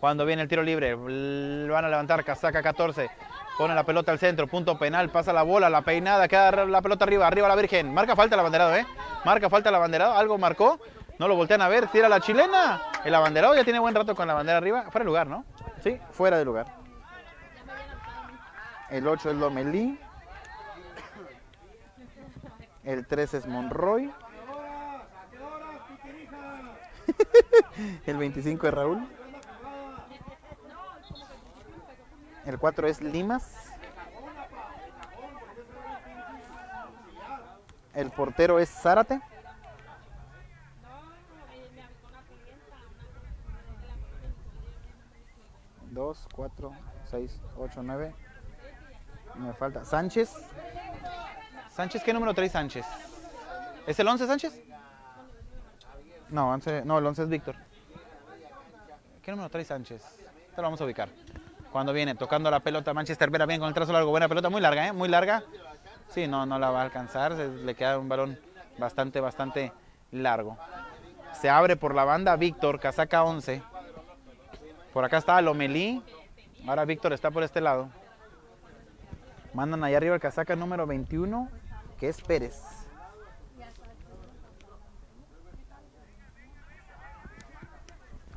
[SPEAKER 1] Cuando viene el tiro libre, van a levantar casaca 14. Pone la pelota al centro, punto penal, pasa la bola, la peinada, queda la pelota arriba, arriba la Virgen. Marca falta el abanderado, ¿eh? Marca falta el abanderado, algo marcó. No lo voltean a ver, tira la chilena. El abanderado ya tiene buen rato con la bandera arriba. Fuera de lugar, ¿no? Sí, fuera de lugar. El 8 es Lomelí. El 3 es Monroy. el 25 es Raúl. El 4 es Limas. El portero es Zárate. Dos, cuatro, seis, ocho, nueve. Me falta Sánchez. Sánchez, ¿qué número trae Sánchez? ¿Es el 11 Sánchez? No, 11, no, el 11 es Víctor. ¿Qué número trae Sánchez? Te lo vamos a ubicar. Cuando viene tocando la pelota, Manchester Vera bien con el trazo largo, buena pelota, muy larga, ¿eh? Muy larga. Sí, no, no la va a alcanzar, le queda un balón bastante, bastante largo. Se abre por la banda Víctor, casaca 11. Por acá está Lomelí. Ahora Víctor está por este lado. Mandan allá arriba el casaca número 21, que es Pérez.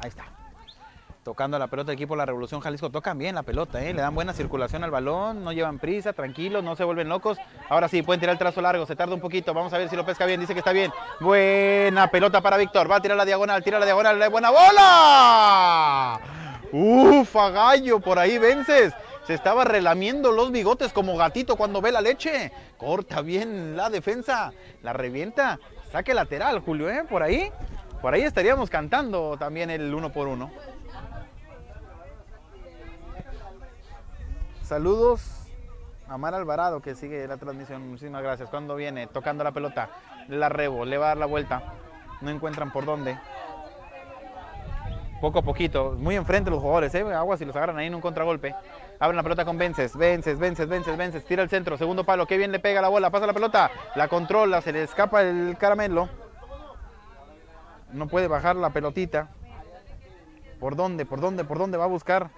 [SPEAKER 1] Ahí está tocando la pelota del equipo La Revolución Jalisco. Tocan bien la pelota, ¿eh? le dan buena circulación al balón, no llevan prisa, tranquilos, no se vuelven locos. Ahora sí, pueden tirar el trazo largo, se tarda un poquito. Vamos a ver si lo pesca bien, dice que está bien. Buena pelota para Víctor, va a tirar la diagonal, tira la diagonal, buena bola. Ufa, gallo, por ahí vences. Se estaba relamiendo los bigotes como gatito cuando ve la leche. Corta bien la defensa, la revienta. Saque lateral, Julio, ¿eh? Por ahí. Por ahí estaríamos cantando también el uno por uno. Saludos a Mar Alvarado que sigue la transmisión. Muchísimas gracias. Cuando viene tocando la pelota, la rebo, le va a dar la vuelta. No encuentran por dónde. Poco a poquito, muy enfrente los jugadores, ¿eh? Agua si los agarran ahí en un contragolpe. Abren la pelota con Vences, Vences, Vences, Vences, Vences. Tira el centro, segundo palo. Qué bien le pega la bola. Pasa la pelota, la controla, se le escapa el caramelo. No puede bajar la pelotita. ¿Por dónde? ¿Por dónde? ¿Por dónde va a buscar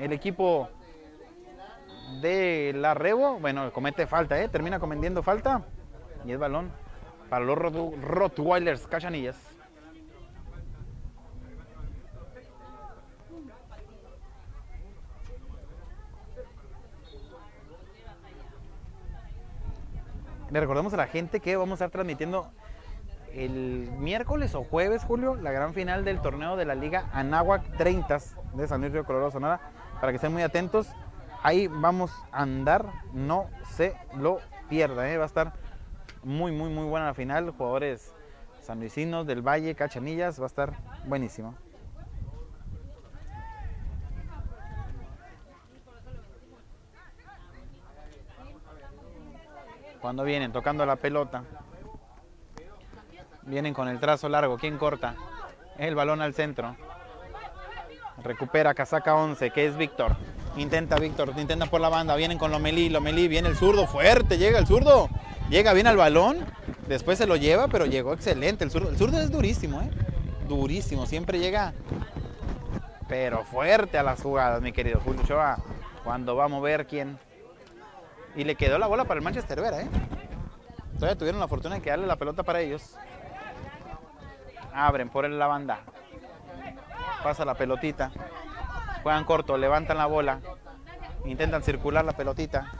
[SPEAKER 1] el equipo de la Rebo, bueno, comete falta, ¿eh? termina cometiendo falta y es balón para los Rottweilers Cachanillas. Le recordamos a la gente que vamos a estar transmitiendo el miércoles o jueves, Julio, la gran final del torneo de la Liga Anáhuac 30 de San Luis Río Colorado Sonora, para que estén muy atentos ahí vamos a andar, no se lo pierda, ¿eh? va a estar muy, muy, muy buena la final, jugadores sanluisinos del Valle, Cachanillas, va a estar buenísimo. Cuando vienen tocando la pelota, vienen con el trazo largo, ¿quién corta? El balón al centro. Recupera casaca 11, que es Víctor. Intenta Víctor, intenta por la banda, vienen con Lomelí, Lomelí, viene el zurdo, fuerte, llega el zurdo, llega bien al balón, después se lo lleva, pero llegó excelente, el zurdo, el zurdo es durísimo, ¿eh? durísimo, siempre llega, pero fuerte a las jugadas, mi querido Julio cuando va a mover quién. Y le quedó la bola para el Manchester Vera, ¿eh? Todavía tuvieron la fortuna de que darle la pelota para ellos. Abren por la banda. Pasa la pelotita juegan corto, levantan la bola, intentan circular la pelotita,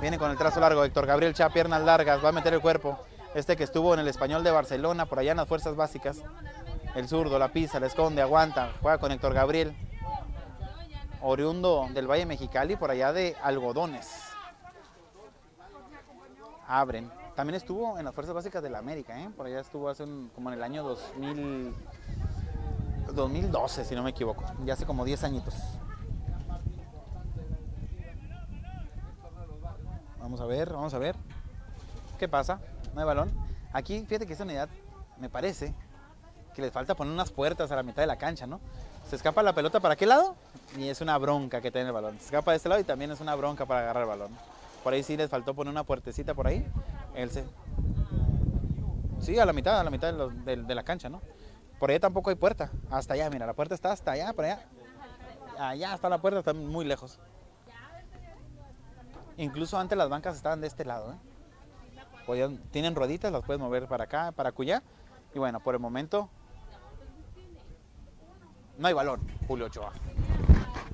[SPEAKER 1] viene con el trazo largo, Héctor Gabriel Chá, piernas largas, va a meter el cuerpo, este que estuvo en el español de Barcelona, por allá en las fuerzas básicas, el zurdo, la pisa, la esconde, aguanta, juega con Héctor Gabriel, oriundo del Valle Mexicali, por allá de Algodones. Abren. También estuvo en las fuerzas básicas de la América, ¿eh? por allá estuvo hace como en el año 2000. 2012, si no me equivoco, ya hace como 10 añitos. Vamos a ver, vamos a ver. ¿Qué pasa? No hay balón. Aquí, fíjate que esta unidad me parece que les falta poner unas puertas a la mitad de la cancha, ¿no? Se escapa la pelota para qué lado y es una bronca que tiene el balón. Se escapa de este lado y también es una bronca para agarrar el balón. Por ahí sí les faltó poner una puertecita por ahí. Él se... Sí, a la mitad, a la mitad de la cancha, ¿no? Por allá tampoco hay puerta. Hasta allá, mira, la puerta está hasta allá, por allá. Allá está la puerta, está muy lejos. Incluso antes las bancas estaban de este lado. ¿eh? tienen rueditas, las puedes mover para acá, para acullá. Y bueno, por el momento no hay balón, Julio Ochoa.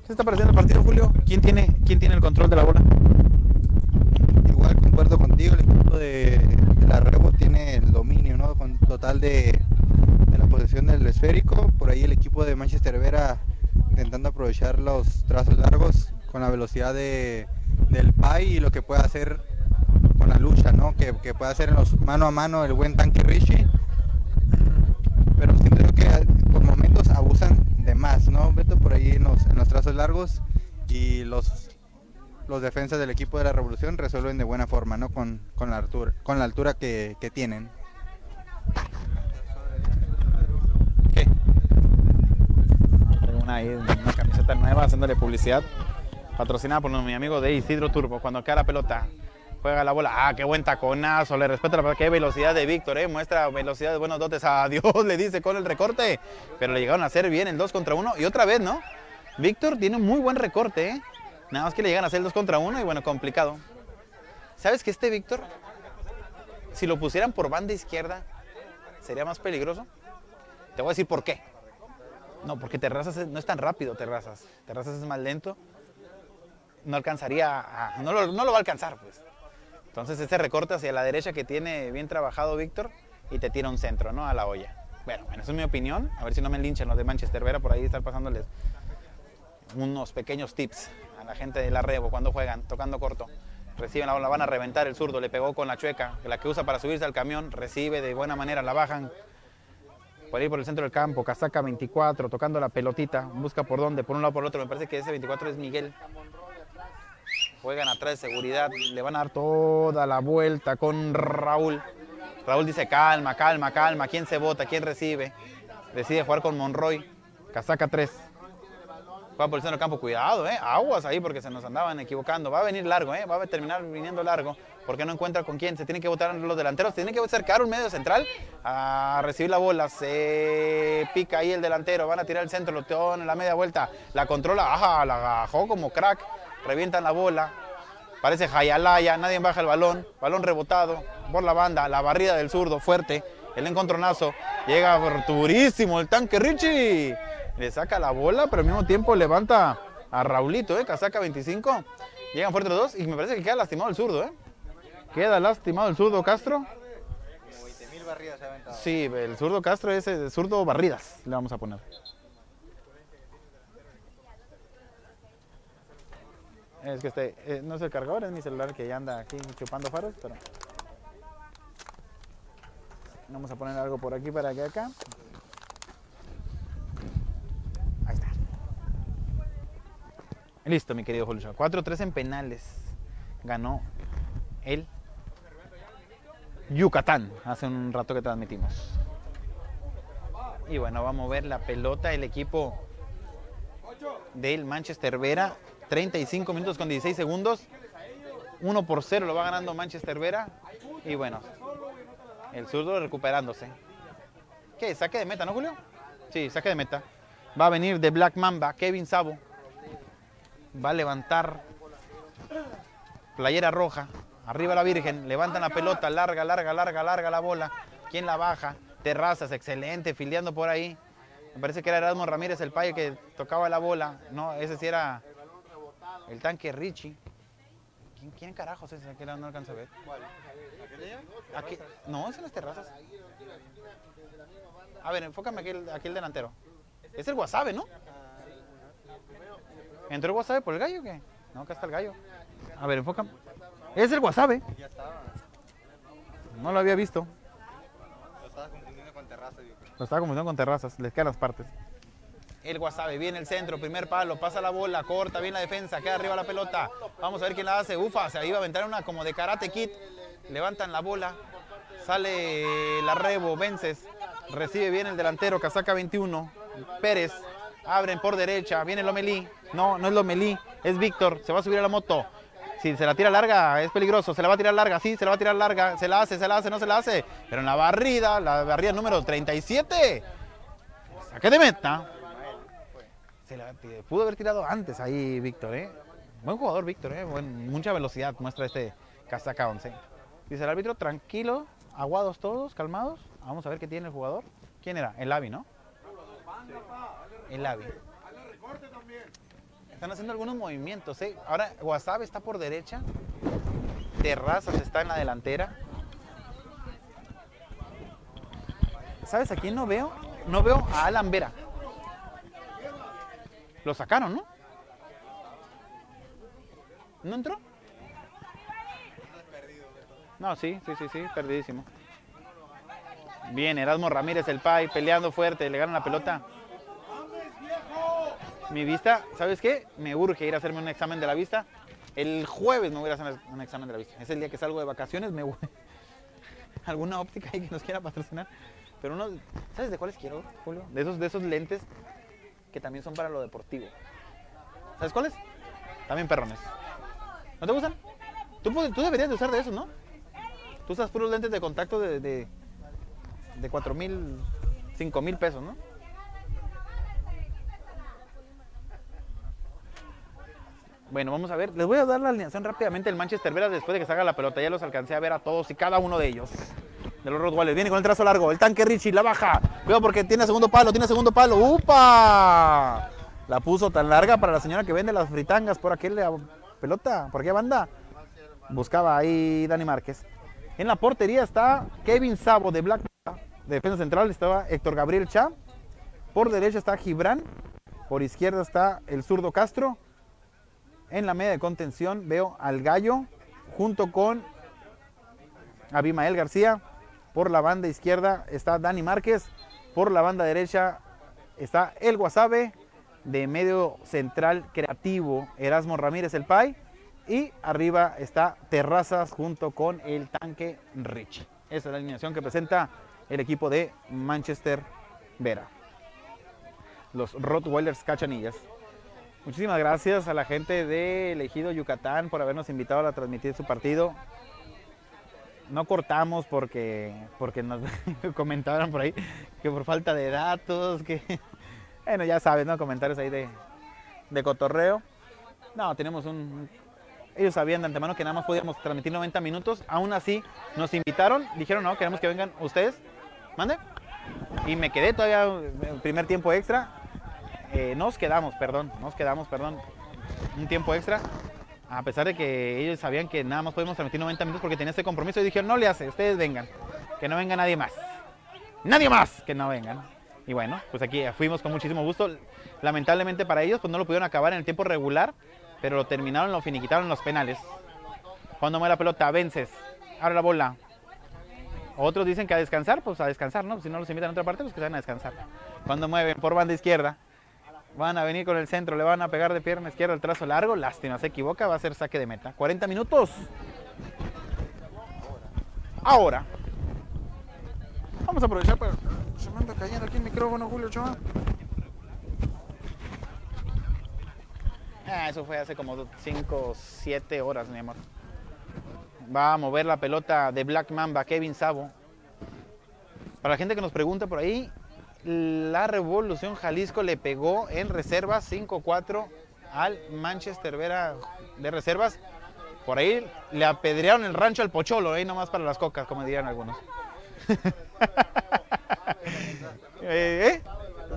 [SPEAKER 1] ¿Qué está pareciendo el partido, Julio? ¿Quién tiene, quién tiene el control de la bola?
[SPEAKER 2] Igual concuerdo contigo, el equipo de, de la Rebo tiene el dominio, ¿no? Con total de posesión del esférico. Por ahí el equipo de Manchester Vera intentando aprovechar los trazos largos con la velocidad de, del PAI y lo que puede hacer con la lucha, ¿no? Que, que puede hacer en los mano a mano el buen tanque Richie. Pero siento que por momentos abusan de más, ¿no? Beto por ahí en los, en los trazos largos y los los defensas del equipo de la revolución resuelven de buena forma, ¿no? Con, con la altura, con la altura que, que tienen.
[SPEAKER 1] Una, camiseta nueva haciéndole publicidad. Patrocinada por mi amigo de Isidro Turbo. Cuando queda la pelota, juega la bola. Ah, qué buen taconazo. Le respeta la. Qué velocidad de Víctor, eh. Muestra velocidad de buenos dotes. Adiós, le dice con el recorte. Pero le llegaron a hacer bien el 2 contra 1. Y otra vez, ¿no? Víctor tiene muy buen recorte, ¿eh? Nada más que le llegan a hacer el 2 contra 1 y bueno, complicado. ¿Sabes que este Víctor, si lo pusieran por banda izquierda, sería más peligroso? Te voy a decir por qué. No, porque Terrazas no es tan rápido, Terrazas. Terrazas es más lento. No alcanzaría, a- no, lo, no lo va a alcanzar, pues. Entonces este recorte hacia la derecha que tiene bien trabajado Víctor y te tira un centro, ¿no? A la olla. Bueno, bueno, esa es mi opinión. A ver si no me linchan los de Manchester Vera por ahí estar pasándoles unos pequeños tips a la gente del arrebo cuando juegan, tocando corto. Reciben la bola, van a reventar el zurdo, le pegó con la chueca, la que usa para subirse al camión, recibe de buena manera, la bajan por ahí por el centro del campo, casaca 24, tocando la pelotita, busca por dónde, por un lado por el otro, me parece que ese 24 es Miguel. Juegan atrás de seguridad, le van a dar toda la vuelta con Raúl. Raúl dice calma, calma, calma, ¿quién se vota? ¿Quién recibe? Decide jugar con Monroy, casaca 3. Juega por el centro campo, cuidado, eh, aguas ahí porque se nos andaban equivocando. Va a venir largo, eh, va a terminar viniendo largo porque no encuentra con quién. Se tiene que votar los delanteros, tiene que acercar un medio central a recibir la bola. Se pica ahí el delantero, van a tirar el centro, lo teón en la media vuelta, la controla, ajá, la agajó como crack, revientan la bola. Parece Jayalaya, nadie baja el balón, balón rebotado por la banda, la barrida del zurdo fuerte, el encontronazo, llega durísimo el tanque Richie, le saca la bola, pero al mismo tiempo levanta a Raulito, ¿eh? casaca 25, llegan fuerte los dos y me parece que queda lastimado el zurdo, ¿eh? queda lastimado el zurdo Castro. Sí, el zurdo Castro es el zurdo Barridas, le vamos a poner. Es que este, eh, no es el cargador, es mi celular que ya anda aquí chupando faros, pero... Vamos a poner algo por aquí para que acá. Ahí está. Listo, mi querido Julio. 4-3 en penales. Ganó el Yucatán hace un rato que transmitimos. Y bueno, va a mover la pelota el equipo del Manchester Vera. 35 minutos con 16 segundos. 1 por 0 lo va ganando Manchester Vera. Y bueno, el zurdo recuperándose. ¿Qué? ¿Saque de meta, no, Julio? Sí, saque de meta. Va a venir de Black Mamba, Kevin Sabo. Va a levantar playera roja. Arriba la Virgen. Levantan la pelota. Larga, larga, larga, larga la bola. ¿Quién la baja? Terrazas, excelente, fildeando por ahí. Me parece que era Erasmo Ramírez el payo que tocaba la bola. No, ese sí era el tanque Richie. ¿Quién, quién carajos es ese? Que no alcanza a ver. Aquí, no, es en las terrazas. A ver, enfócame aquí el, aquí el delantero. Es el Wasabe, ¿no? ¿Entró el Wasabe por el gallo o qué? No, acá está el gallo. A ver, enfócame. Es el Wasabe. No lo había visto.
[SPEAKER 2] Lo estaba confundiendo con terraza, yo creo.
[SPEAKER 1] Lo estaba confundiendo con terrazas, les quedan las partes. El Wasabe, viene el centro, primer palo, pasa la bola, corta, bien la defensa, queda arriba la pelota. Vamos a ver quién la hace. Ufa, se iba a aventar una como de karate kid. Levantan la bola, sale la rebo, Vences, recibe bien el delantero, casaca 21. Pérez, abren por derecha, viene Lomelí. No, no es Lomelí, es Víctor, se va a subir a la moto. Si se la tira larga, es peligroso. Se la va a tirar larga, sí, se la va a tirar larga. Se la hace, se la hace, no se la hace. Pero en la barrida, la barrida número 37. Saque de meta. Se la t- pudo haber tirado antes ahí Víctor, ¿eh? Buen jugador Víctor, ¿eh? Buen- mucha velocidad muestra este casaca 11. Dice el árbitro, tranquilo, aguados todos, calmados. Vamos a ver qué tiene el jugador. ¿Quién era? El Avi, ¿no? El Avi. Están haciendo algunos movimientos, ¿eh? Ahora Wasabe está por derecha. Terrazas está en la delantera. ¿Sabes a quién no veo? No veo a Alan Vera. Lo sacaron, ¿no? ¿No entró? No, sí, sí, sí, sí, perdidísimo. Bien, Erasmo Ramírez, el Pai, peleando fuerte, le ganan la pelota. Mi vista, ¿sabes qué? Me urge ir a hacerme un examen de la vista. El jueves me voy a hacer un examen de la vista. Es el día que salgo de vacaciones, me voy. Alguna óptica ahí que nos quiera patrocinar. Pero uno, ¿sabes de cuáles quiero, Julio? De esos, de esos lentes que también son para lo deportivo. ¿Sabes cuáles? También perrones. ¿No te gustan? Tú, tú deberías de usar de esos, ¿no? Tú usas puros lentes de contacto de, de, de 4 mil, 5 mil pesos, ¿no? Bueno, vamos a ver. Les voy a dar la alineación rápidamente del Manchester Vera después de que salga la pelota. Ya los alcancé a ver a todos y cada uno de ellos. de los Rottweilers. Viene con el trazo largo. El tanque Richie la baja. Cuidado porque tiene segundo palo, tiene segundo palo. ¡Upa! La puso tan larga para la señora que vende las fritangas por aquella pelota, por aquella banda. Buscaba ahí Dani Márquez. En la portería está Kevin Sabo de Black de defensa central estaba Héctor Gabriel Chá. Por derecha está Gibran. Por izquierda está el zurdo Castro. En la media de contención veo al Gallo junto con Abimael García. Por la banda izquierda está Dani Márquez. Por la banda derecha está el Guasave. De medio central creativo Erasmo Ramírez el Pai. Y arriba está Terrazas junto con el tanque Rich. Esa es la alineación que presenta el equipo de Manchester Vera. Los Rottweilers Cachanillas. Muchísimas gracias a la gente de Elegido Yucatán por habernos invitado a transmitir su partido. No cortamos porque, porque nos comentaron por ahí que por falta de datos, que bueno, ya sabes, ¿no? Comentarios ahí de, de cotorreo. No, tenemos un, ellos sabían de antemano que nada más podíamos transmitir 90 minutos. Aún así, nos invitaron, dijeron, no, queremos que vengan ustedes. ¿Mande? Y me quedé todavía el primer tiempo extra. Eh, nos quedamos, perdón, nos quedamos, perdón, un tiempo extra. A pesar de que ellos sabían que nada más podíamos transmitir 90 minutos porque tenía ese compromiso. Y dijeron, no le hace, ustedes vengan. Que no venga nadie más. Nadie más que no vengan. Y bueno, pues aquí fuimos con muchísimo gusto. Lamentablemente para ellos, pues no lo pudieron acabar en el tiempo regular pero lo terminaron, lo finiquitaron los penales. Cuando mueve la pelota, vences, abre la bola. Otros dicen que a descansar, pues a descansar, ¿no? Si no los invitan a otra parte, pues que se van a descansar. Cuando mueven por banda izquierda, van a venir con el centro, le van a pegar de pierna izquierda el trazo largo, lástima, se equivoca, va a ser saque de meta. 40 minutos. Ahora. Vamos a aprovechar para... Se manda cayendo aquí el micrófono, Julio Ochoa. Ah, eso fue hace como 5 o 7 horas, mi amor. Va a mover la pelota de Black Mamba, Kevin Sabo. Para la gente que nos pregunta por ahí, la Revolución Jalisco le pegó en reservas 5-4 al Manchester Vera de reservas. Por ahí le apedrearon el rancho al Pocholo, ahí nomás para las cocas, como dirían algunos.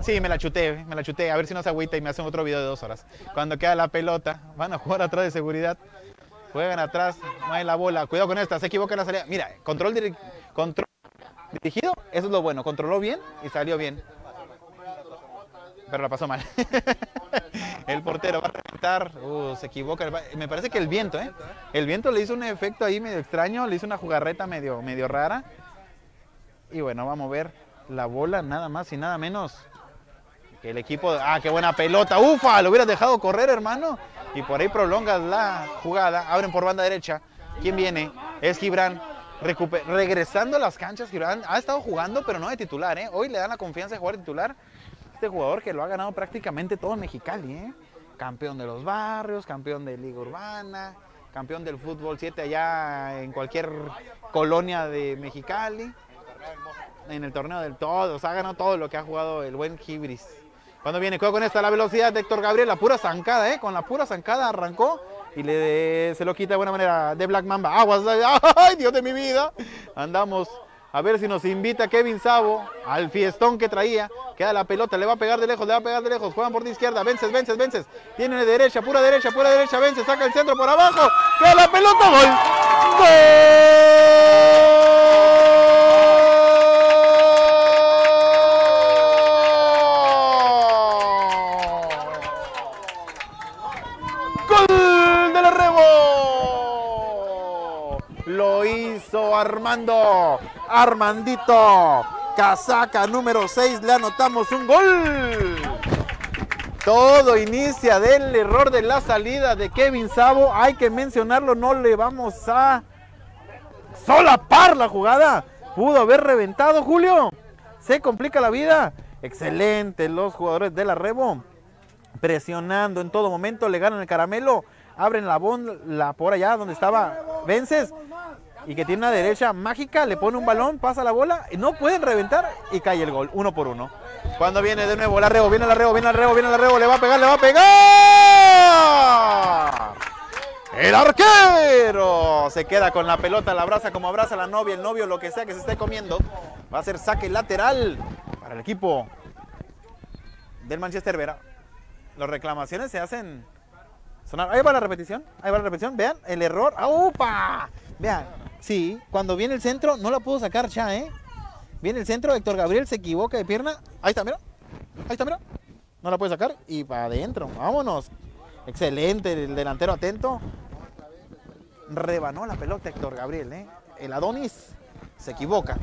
[SPEAKER 1] Sí, me la chuté, me la chuté. A ver si no se agüita y me hacen otro video de dos horas. Cuando queda la pelota, van a jugar atrás de seguridad. Juegan atrás, hay la bola. Cuidado con esta, se equivoca en la salida. Mira, control, control dirigido, eso es lo bueno. Controló bien y salió bien. Pero la pasó mal. el portero va a reventar. Uh, se equivoca. Me parece que el viento, ¿eh? El viento le hizo un efecto ahí medio extraño, le hizo una jugarreta medio, medio rara. Y bueno, vamos a ver la bola nada más y nada menos que el equipo, ah, qué buena pelota, ufa, lo hubieras dejado correr, hermano. Y por ahí prolongas la jugada, abren por banda derecha. ¿Quién viene? Es Gibran. regresando a las canchas, Gibran ha estado jugando, pero no de titular, ¿eh? Hoy le dan la confianza de jugar de titular. Este jugador que lo ha ganado prácticamente todo en Mexicali, ¿eh? Campeón de los barrios, campeón de Liga Urbana, campeón del fútbol 7 allá en cualquier colonia de Mexicali. En el torneo del todo, o sea, ha ganado todo lo que ha jugado el buen Gibris. Cuando viene, juega con esta la velocidad de Héctor Gabriel, la pura zancada, ¿eh? Con la pura zancada arrancó y le, se lo quita de buena manera de Black Mamba. Aguas, ¡ay, Dios de mi vida! Andamos a ver si nos invita Kevin Sabo al fiestón que traía. Queda la pelota, le va a pegar de lejos, le va a pegar de lejos. Juegan por de izquierda, vences, vences, vences. Tiene de derecha, pura derecha, pura derecha, vence, saca el centro por abajo. Queda la pelota, gol. ¡Gol! Armando. Armandito. Casaca número 6. Le anotamos un gol. Todo inicia del error de la salida de Kevin Sabo. Hay que mencionarlo. No le vamos a solapar la jugada. Pudo haber reventado, Julio. Se complica la vida. Excelente los jugadores de la Rebo. Presionando en todo momento. Le ganan el caramelo. Abren la bola por allá donde estaba Vences y que tiene una derecha mágica, le pone un balón, pasa la bola, no pueden reventar y cae el gol, uno por uno. Cuando viene de nuevo la rebo, viene la rebo, viene la rebo, viene la le va a pegar, le va a pegar. El arquero se queda con la pelota, la abraza como abraza la novia, el novio, lo que sea que se esté comiendo. Va a ser saque lateral para el equipo del Manchester Vera. Las reclamaciones se hacen sonar. Ahí va la repetición, ahí va la repetición. Vean el error. ¡Ah, ¡Upa! Vean, sí, cuando viene el centro no la pudo sacar ya, ¿eh? Viene el centro, Héctor Gabriel se equivoca de pierna. Ahí está, mira. Ahí está, mira. No la puede sacar y para adentro. Vámonos. Excelente, el delantero atento. Rebanó la pelota Héctor Gabriel, ¿eh? El Adonis se equivoca.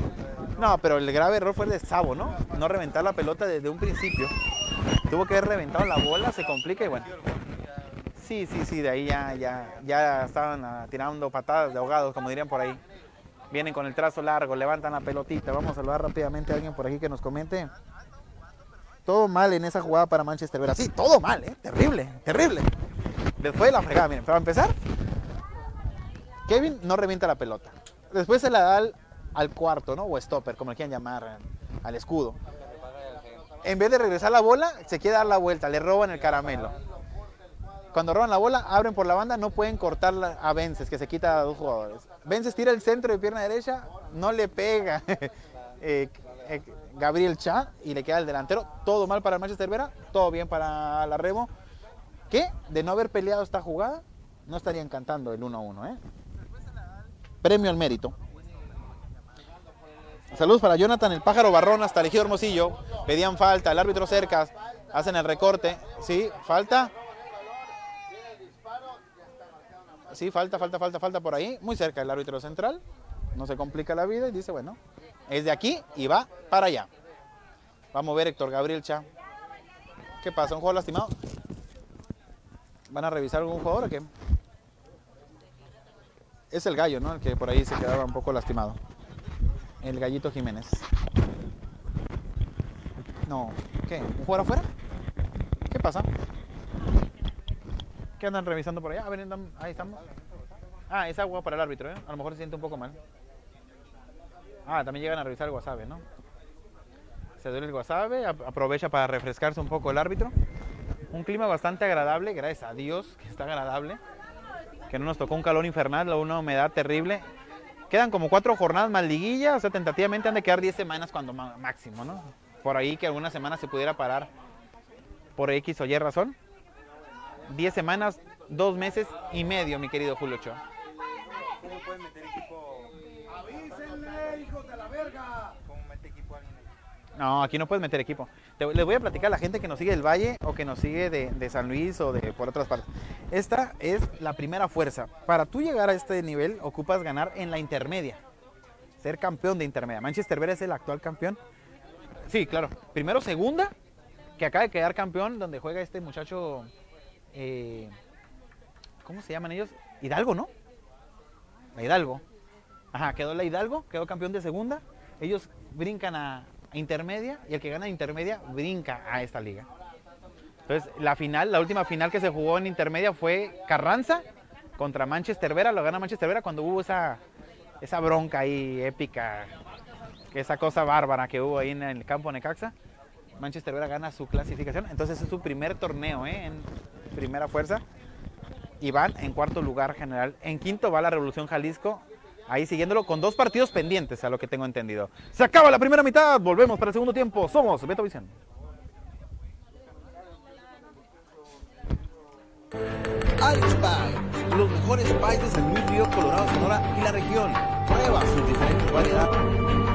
[SPEAKER 1] No, pero el grave error fue el de Sabo, ¿no? No reventar la pelota desde un principio. Tuvo que haber reventado la bola, se complica y bueno. Sí, sí, sí, de ahí ya, ya, ya estaban ah, tirando patadas de ahogados, como dirían por ahí. Vienen con el trazo largo, levantan la pelotita. Vamos a saludar rápidamente a alguien por aquí que nos comente. Todo mal en esa jugada para Manchester Vera. Sí, todo mal, ¿eh? Terrible, terrible. Después de la fregada, miren, para empezar, Kevin no revienta la pelota. Después se la da al, al cuarto, ¿no? O stopper, como le quieran llamar, al escudo. En vez de regresar la bola, se quiere dar la vuelta, le roban el caramelo. Cuando roban la bola, abren por la banda, no pueden cortar a Vences, que se quita a dos jugadores. Vences tira el centro de pierna derecha, no le pega eh, eh, Gabriel Cha y le queda el delantero. Todo mal para el Manchester Vera, todo bien para la Remo. Que de no haber peleado esta jugada, no estarían cantando el 1-1. ¿eh? Premio al mérito. Saludos para Jonathan, el pájaro barrón hasta el Hermosillo. Pedían falta, el árbitro cerca, hacen el recorte. Sí, falta. Sí, falta, falta, falta, falta por ahí. Muy cerca el árbitro central. No se complica la vida y dice, bueno, es de aquí y va para allá. Vamos a ver Héctor Gabriel Cha. ¿Qué pasa? ¿Un juego lastimado? ¿Van a revisar algún jugador o qué? Es el gallo, ¿no? El que por ahí se quedaba un poco lastimado. El gallito Jiménez. No, ¿qué? ¿Un jugador afuera? ¿Qué pasa? ¿Qué andan revisando por allá? A ver, andan- ahí estamos. Ah, es agua para el árbitro, ¿eh? A lo mejor se siente un poco mal. Ah, también llegan a revisar el wasabi, ¿no? Se duele el wasabi, ap- aprovecha para refrescarse un poco el árbitro. Un clima bastante agradable, gracias a Dios que está agradable. Que no nos tocó un calor infernal, una humedad terrible. Quedan como cuatro jornadas más o sea, tentativamente han de quedar 10 semanas cuando máximo, ¿no? Por ahí que alguna semana se pudiera parar por X o Y razón. 10 semanas, dos meses y medio, mi querido Julio Ochoa.
[SPEAKER 2] ¿Cómo pueden meter equipo? ¿Cómo mete equipo alguien ahí?
[SPEAKER 1] No, aquí no puedes meter equipo. Te- les voy a platicar a la gente que nos sigue del Valle o que nos sigue de, de San Luis o de por otras partes. Esta es la primera fuerza. Para tú llegar a este nivel, ocupas ganar en la intermedia. Ser campeón de intermedia. Manchester Vera es el actual campeón. Sí, claro. Primero segunda, que acaba de quedar campeón, donde juega este muchacho. Eh, ¿Cómo se llaman ellos? Hidalgo, ¿no? La Hidalgo. Ajá, quedó la Hidalgo, quedó campeón de segunda. Ellos brincan a, intermedia y el que gana intermedia brinca a esta liga. Entonces, la final, la última final que se jugó en intermedia fue Carranza contra Manchester Vera. Lo gana Manchester Vera cuando hubo esa, esa bronca ahí épica, esa cosa bárbara que hubo ahí en el campo Necaxa. Manchester Vera gana su clasificación. Entonces, es su primer torneo ¿eh? en primera fuerza y van en cuarto lugar general. En quinto va la Revolución Jalisco, ahí siguiéndolo con dos partidos pendientes, a lo que tengo entendido. Se acaba la primera mitad, volvemos para el segundo tiempo. Somos Beto Vicente.
[SPEAKER 4] Alex Pie, los mejores pies de San Luis Río, Colorado, Sonora y la región. Prueba sus diferentes variedades.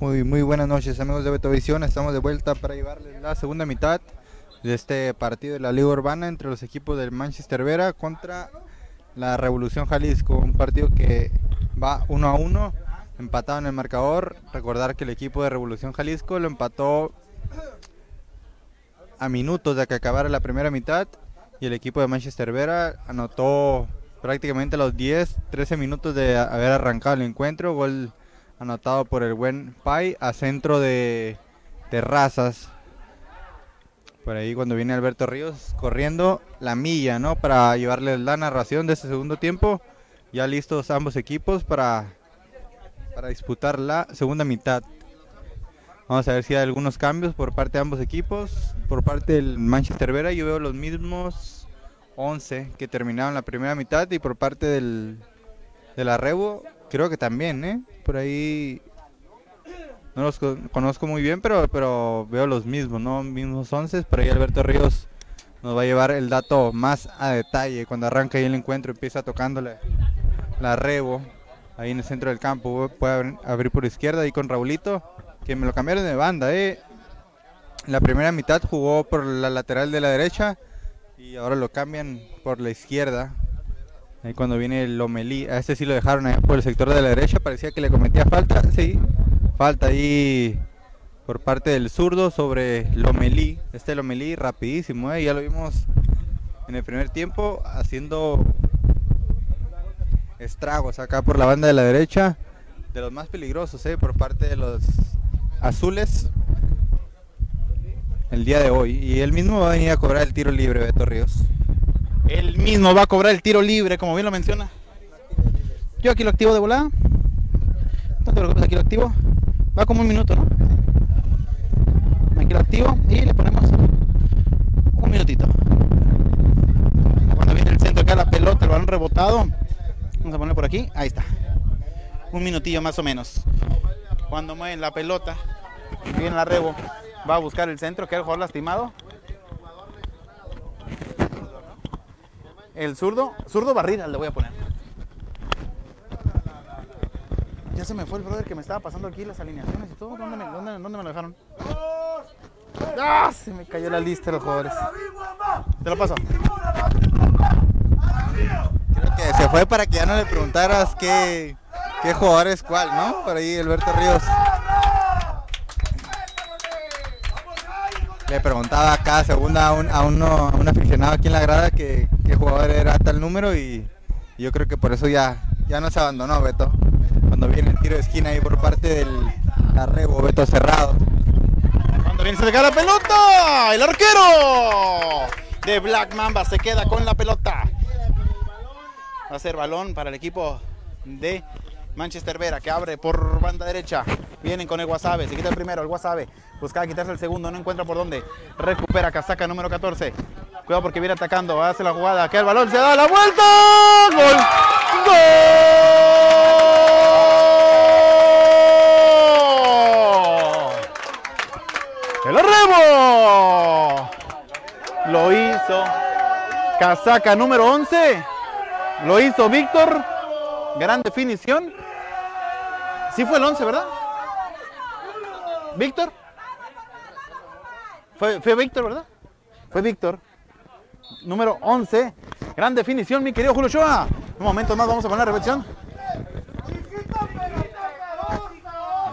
[SPEAKER 2] Muy, muy buenas noches amigos de Betovisión, estamos de vuelta para llevarles la segunda mitad de este partido de la Liga Urbana entre los equipos del Manchester Vera contra la Revolución Jalisco, un partido que va uno a uno, empatado en el marcador. Recordar que el equipo de Revolución Jalisco lo empató a minutos de que acabara la primera mitad y el equipo de Manchester Vera anotó prácticamente a los 10, 13 minutos de haber arrancado el encuentro, gol anotado por el buen Pai a centro de Terrazas. Por ahí cuando viene Alberto Ríos corriendo la milla, ¿no? Para llevarle la narración de este segundo tiempo. Ya listos ambos equipos para, para disputar la segunda mitad. Vamos a ver si hay algunos cambios por parte de ambos equipos. Por parte del Manchester Vera yo veo los mismos 11 que terminaron la primera mitad y por parte del, del Arrebo creo que también, ¿eh? Por ahí no los conozco muy bien, pero, pero veo los mismos, ¿no? Mismos 11. Por ahí Alberto Ríos nos va a llevar el dato más a detalle. Cuando arranca ahí el encuentro, empieza tocándole la Rebo, ahí en el centro del campo. Puede abrir por izquierda ahí con Raulito, que me lo cambiaron de banda, ¿eh? La primera mitad jugó por la lateral de la derecha y ahora lo cambian por la izquierda. Ahí cuando viene el Lomelí, a este sí lo dejaron ahí por el sector de la derecha, parecía que le cometía falta, sí, falta ahí por parte del zurdo sobre Lomelí, este Lomelí rapidísimo, ¿eh? ya lo vimos en el primer tiempo haciendo estragos acá por la banda de la derecha, de los más peligrosos ¿eh? por parte de los azules el día de hoy, y él mismo va a venir a cobrar el tiro libre, Beto Ríos.
[SPEAKER 1] Él mismo va a cobrar el tiro libre, como bien lo menciona. Yo aquí lo activo de volada. Aquí lo activo. Va como un minuto. Aquí lo activo y le ponemos un minutito. Cuando viene el centro acá la pelota, el balón rebotado. Vamos a poner por aquí. Ahí está. Un minutillo más o menos. Cuando mueven la pelota, viene la rebo, va a buscar el centro, que el jugador lastimado. El zurdo, zurdo barrida le voy a poner. Ya se me fue el brother que me estaba pasando aquí las alineaciones y todo. ¿Dónde me, dónde, dónde me lo dejaron? ¡Ah! Se me cayó la lista los jugadores. Te lo paso.
[SPEAKER 2] Creo que se fue para que ya no le preguntaras qué, qué jugador es cuál, ¿no? Por ahí Alberto Ríos. Le preguntaba cada segunda a un, a uno, a un aficionado aquí en la grada que jugador era tal número y, yo creo que por eso ya, ya nos abandonó Beto. Cuando viene el tiro de esquina ahí por parte del arrebo, Beto cerrado.
[SPEAKER 1] Cuando viene se le cae la pelota, el arquero de Black Mamba se queda con la pelota. Va a ser balón para el equipo de Manchester Vera que abre por banda derecha. Vienen con el Wasabe, se quita el primero, el Wasabe. Busca quitarse el segundo, no encuentra por dónde. Recupera casaca número 14. Cuidado porque viene atacando, hace la jugada, que el balón se da la vuelta. ¡Gol! ¡Gol! ¡El arrebo! Lo hizo casaca número 11. Lo hizo Víctor. Gran definición. Sí fue el 11, ¿verdad? Víctor. Fue, fue Víctor, ¿verdad? Fue Víctor. Número 11. Gran definición, mi querido Julio Shoa. Un momento más, vamos a poner la repetición.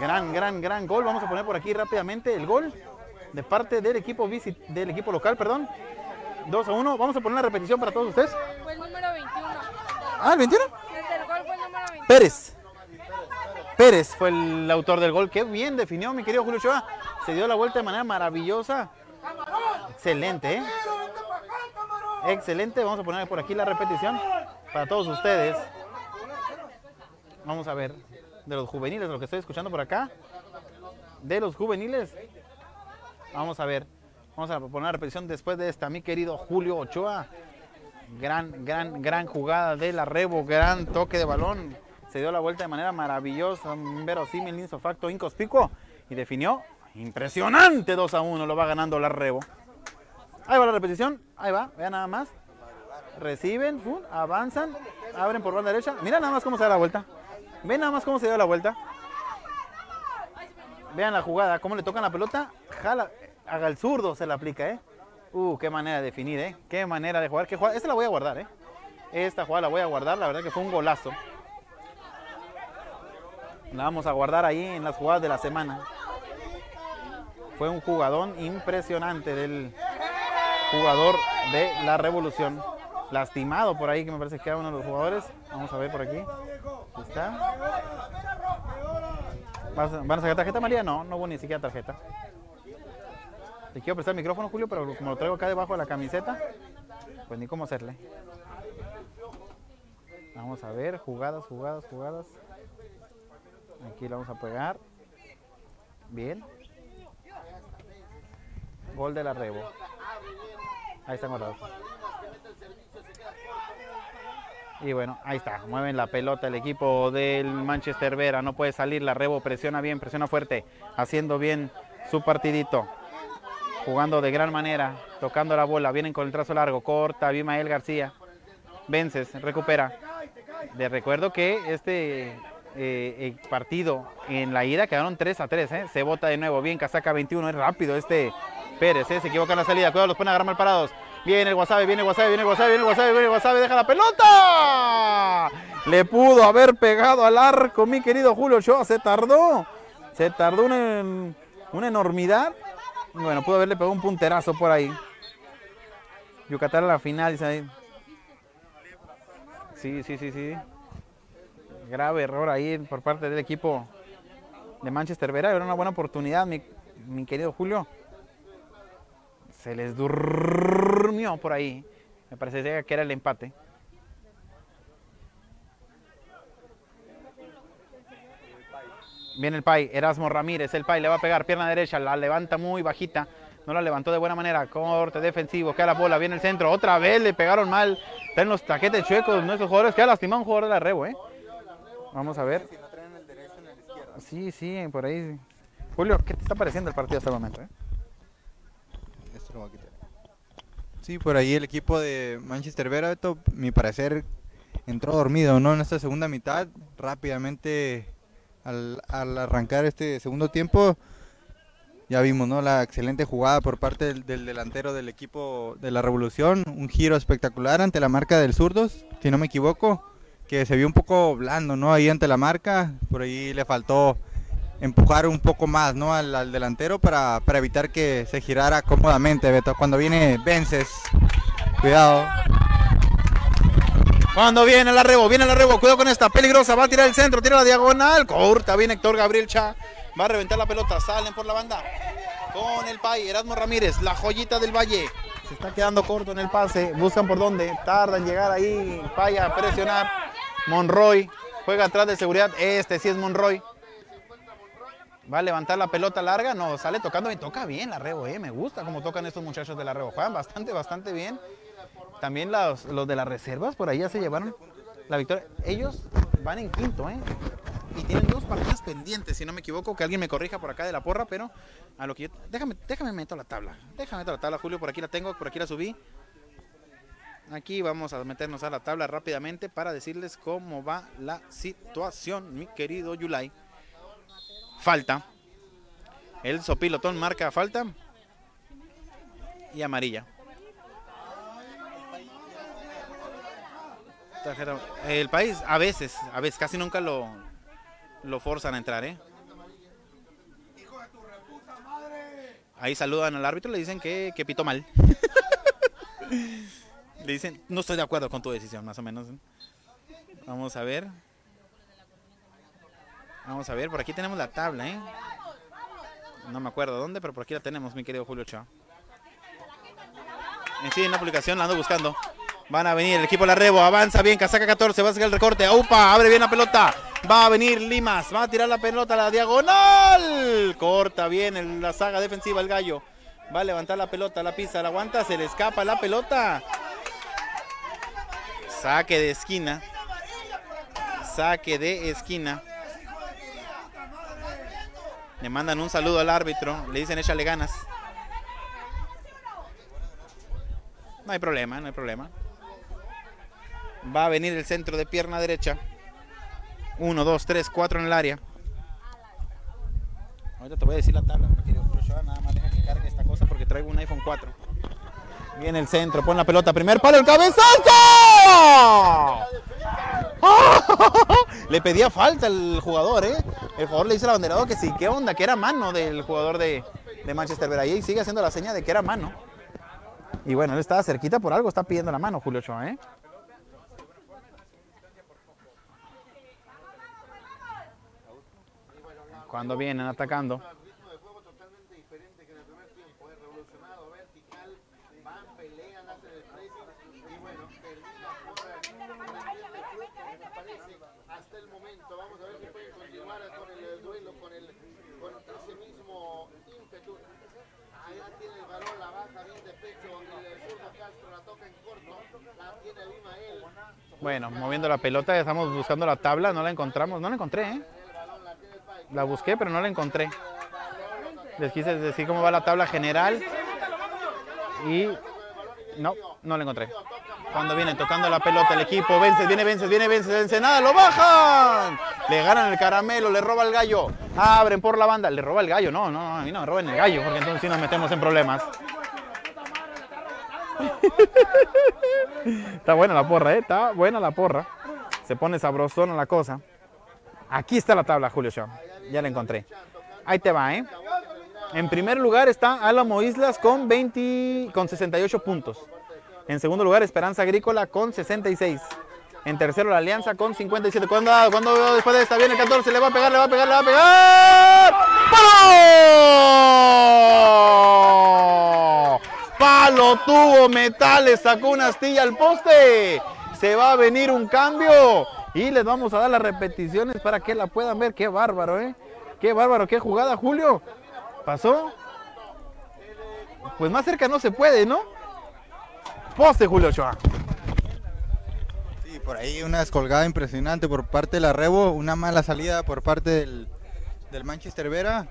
[SPEAKER 1] Gran, gran, gran gol. Vamos a poner por aquí rápidamente el gol de parte del equipo visit, del equipo local, perdón. 2 a 1. Vamos a poner la repetición para todos ustedes.
[SPEAKER 5] Fue el número 21.
[SPEAKER 1] Ah, el 21.
[SPEAKER 5] Desde el gol fue el número 21.
[SPEAKER 1] Pérez. Pérez fue el autor del gol. Qué bien definió mi querido Julio Shoa. Se dio la vuelta de manera maravillosa. Excelente, ¿eh? Excelente. Vamos a poner por aquí la repetición para todos ustedes. Vamos a ver de los juveniles, lo que estoy escuchando por acá. De los juveniles. Vamos a ver. Vamos a poner la repetición después de esta, mi querido Julio Ochoa. Gran, gran, gran jugada de la Rebo, gran toque de balón. Se dio la vuelta de manera maravillosa, verosímil, insofacto, incospicuo. Y definió impresionante 2 a 1. Lo va ganando la Rebo. Ahí va la repetición. Ahí va, vean nada más. Reciben, avanzan, abren por banda derecha. Mira nada más cómo se da la vuelta. Ven nada más cómo se dio la vuelta. Vean la jugada, cómo le tocan la pelota. Jala, haga el zurdo, se la aplica, ¿eh? Uh, qué manera de definir, ¿eh? Qué manera de jugar. Qué jugada. Esta la voy a guardar, ¿eh? Esta jugada la voy a guardar, la verdad que fue un golazo. La vamos a guardar ahí en las jugadas de la semana. Fue un jugadón impresionante del jugador de la Revolución. Lastimado por ahí, que me parece que era uno de los jugadores. Vamos a ver por aquí. Está. ¿Vas a- ¿Van a sacar tarjeta, María? No, no hubo ni siquiera tarjeta. Te quiero prestar el micrófono, Julio, pero como lo traigo acá debajo de la camiseta, pues ni cómo hacerle. Vamos a ver, jugadas, jugadas, jugadas. Aquí lo vamos a pegar. Bien. Gol de la Rebo. Ahí está guardado. Y bueno, ahí está. Mueven la pelota el equipo del Manchester Vera. No puede salir. La Rebo presiona bien, presiona fuerte. Haciendo bien su partidito. Jugando de gran manera. Tocando la bola. Vienen con el trazo largo. Corta. Abimael García. Vences. Recupera. Les recuerdo que este eh, eh, partido en la ida quedaron 3 a 3. ¿eh? Se vota de nuevo. Bien, casaca 21. Es rápido este Pérez. Se equivoca en la salida. Cuidado, los a agarrar mal parados. Viene el Wasabi, viene el Wasabi, viene el Wasabi, viene el Wasabi, viene el. Deja la pelota. Le pudo haber pegado al arco, mi querido Julio Ochoa. Se tardó. Se tardó una, una enormidad. Bueno, pudo haberle pegado un punterazo por ahí. Yucatán a la final, dice ahí. Sí, sí, sí, sí. Grave error ahí por parte del equipo de Manchester Vera. Era una buena oportunidad, mi, querido Julio. Se les durmió por ahí. Me parece que era el empate. Viene el Pai, Erasmo Ramírez, el Pai le va a pegar, pierna derecha, la levanta muy bajita, no la levantó de buena manera, corte defensivo, queda la bola, viene el centro, otra vez le pegaron mal, está en los taquetes chuecos nuestros jugadores, queda lastimado un jugador de la Rebo, ¿eh? Vamos a ver. Sí, sí, por ahí. Julio, ¿qué te está pareciendo el partido hasta el momento? eh?
[SPEAKER 2] Esto lo voy a quitar. Sí, por ahí el equipo de Manchester Vera, Beto, mi parecer, entró dormido, ¿no? En esta segunda mitad, rápidamente al, al arrancar este segundo tiempo, ya vimos, ¿no? La excelente jugada por parte del, del delantero del equipo de la Revolución, un giro espectacular ante la marca del Zurdos, si no me equivoco, que se vio un poco blando, ¿no? Ahí ante la marca, por ahí le faltó empujar un poco más ¿no? al, delantero para, para evitar que se girara cómodamente, Beto. Cuando viene Vences, cuidado.
[SPEAKER 1] Cuando viene la rebo, viene la rebo, cuidado con esta, peligrosa, va a tirar el centro, tira la diagonal, corta, viene Héctor Gabriel Cha, va a reventar la pelota, salen por la banda, con el Pai, Erasmo Ramírez, la joyita del Valle, se está quedando corto en el pase, buscan por dónde, tarda en llegar ahí, Pai a presionar, Monroy, juega atrás de seguridad, este sí es Monroy, va a levantar la pelota larga, no, sale tocando y toca bien la rebo, eh, me gusta cómo tocan estos muchachos de la rebo, juegan bastante, bastante bien. También los, los de las reservas por ahí ya se llevaron la victoria. Ellos van en quinto, ¿eh? Y tienen dos partidos pendientes, si no me equivoco, que alguien me corrija por acá de la porra, pero a lo que yo... Déjame, déjame meto la tabla. Déjame meto la tabla, Julio, por aquí la tengo, por aquí la subí. Aquí vamos a meternos a la tabla rápidamente para decirles cómo va la situación, mi querido Yulai. Falta. El sopilotón marca falta. Y amarilla. El país, a veces, a veces, casi nunca lo, lo forzan a entrar, ¿eh? Ahí saludan al árbitro, le dicen que, que pitó mal. le dicen, no estoy de acuerdo con tu decisión, más o menos. ¿eh? Vamos a ver. Vamos a ver, por aquí tenemos la tabla, ¿eh? No me acuerdo dónde, pero por aquí la tenemos, mi querido Julio Chao. En sí, en la publicación la ando buscando. Van a venir el equipo la Rebo, avanza bien, casaca 14, va a sacar el recorte. ¡Upa! Abre bien la pelota. Va a venir Limas, va a tirar la pelota a la diagonal. Corta bien en la saga defensiva el gallo. Va a levantar la pelota, la pisa, la aguanta, se le escapa la pelota. Saque de esquina. Saque de esquina. Le mandan un saludo al árbitro, le dicen échale ganas. No hay problema, no hay problema. Va a venir el centro de pierna derecha. 1, 2, 3, 4 en el área. Ahorita te voy a decir la tabla, querido nada más deja que cargue esta cosa porque traigo un iPhone 4. Viene el centro, pon la pelota, primer palo, el cabezazo. Le pedía falta el jugador, ¿eh? El jugador le dice al abanderado que sí, qué onda, que era mano del jugador de, Manchester Vera. Y sigue haciendo la seña de que era mano. Y bueno, él estaba cerquita por algo, está pidiendo la mano Julio Ochoa, ¿eh? Cuando vienen atacando.
[SPEAKER 6] hasta el momento. Vamos a ver si pueden continuar con el duelo, con, el, con ese mismo ímpetu. Allá tiene el balón, la baja bien de pecho, el zurdo Castro la toca en corto, la tiene Abimael.
[SPEAKER 1] Bueno, moviendo la pelota, estamos buscando la tabla, no la encontramos, no la encontré, ¿eh? La busqué, pero no la encontré. Les quise decir cómo va la tabla general y no, no la encontré. Cuando viene tocando la pelota el equipo, vence, viene Vences, viene Vences, vence nada, lo bajan. Le ganan el caramelo, le roba el gallo. Abren por la banda, le roba el gallo. No, no, a mí no me roben el gallo, porque entonces sí nos metemos en problemas. Está buena la porra, ¿eh? Está buena la porra. Se pone sabrosona la cosa. Aquí está la tabla, Julio Shaw. Ya la encontré. Ahí te va, ¿eh? En primer lugar está Álamo Islas con, 20, con 68 puntos. En segundo lugar, Esperanza Agrícola con 66. En tercero, la Alianza con 57. ¿Cuándo, cuando después de esta viene el 14? Le va a pegar, le va a pegar, le va a pegar. ¡Palo! Palo tuvo metal, le sacó una astilla al poste. Se va a venir un cambio. Y les vamos a dar las repeticiones para que la puedan ver. Qué bárbaro, ¿eh? Qué bárbaro, qué jugada, Julio. ¿Pasó? Pues más cerca no se puede, ¿no? Poste, Julio Ochoa.
[SPEAKER 2] Sí, por ahí una descolgada impresionante por parte de la Rebo, una mala salida por parte del, del Manchester Vera.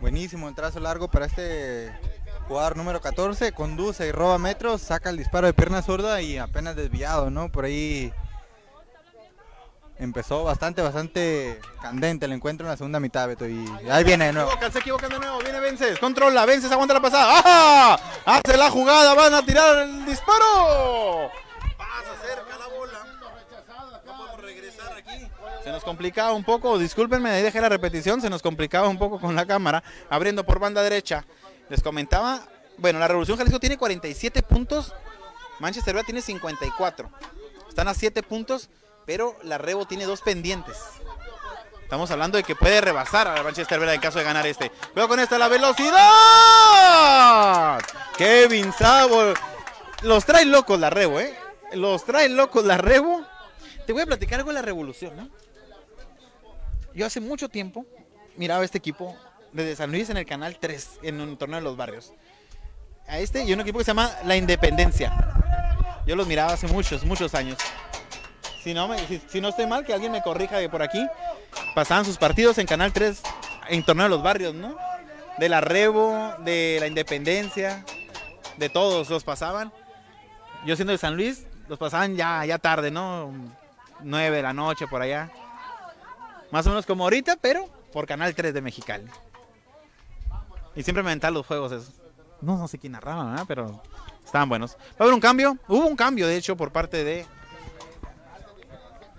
[SPEAKER 2] Buenísimo el trazo largo para este jugador número 14, conduce y roba metros, saca el disparo de pierna zurda y apenas desviado, ¿no? Por ahí empezó bastante, bastante candente el encuentro en la segunda mitad, Beto, y ahí viene de nuevo.
[SPEAKER 1] Se equivocan, de nuevo, viene Vences, controla, Vences, aguanta la pasada, ¡ajá! Hace la jugada, van a tirar el disparo. Pasa cerca la bola. Se nos complicaba un poco, discúlpenme, ahí dejé la repetición, se nos complicaba un poco con la cámara, abriendo por banda derecha. Les comentaba, bueno, la Revolución Jalisco tiene 47 puntos, Manchester United tiene 54. Están a 7 puntos, pero la Rebo tiene dos pendientes. Estamos hablando de que puede rebasar a la Manchester Vera en caso de ganar este. Cuidado con esta, la velocidad. Kevin Sabo. Los trae locos la Rebo, ¿eh? Los trae locos la Rebo. Te voy a platicar algo de la revolución, ¿no? Yo hace mucho tiempo miraba este equipo desde San Luis en el canal 3, en un torneo de los barrios. A este y un equipo que se llama La Independencia. Yo los miraba hace muchos, muchos años. Si no, me, estoy mal, que alguien me corrija de por aquí. Pasaban sus partidos en Canal 3 en torneo de los barrios, ¿no? De la Rebo, de la Independencia, de todos los pasaban. Yo siendo de San Luis, los pasaban ya, ya tarde, ¿no? 9 de la noche por allá. Más o menos como ahorita, pero por Canal 3 de Mexicali. Y siempre me aventaban los juegos esos. No, no sé quién narraba, ¿verdad? pero estaban buenos. ¿Va a haber un cambio? Hubo un cambio, de hecho, por parte de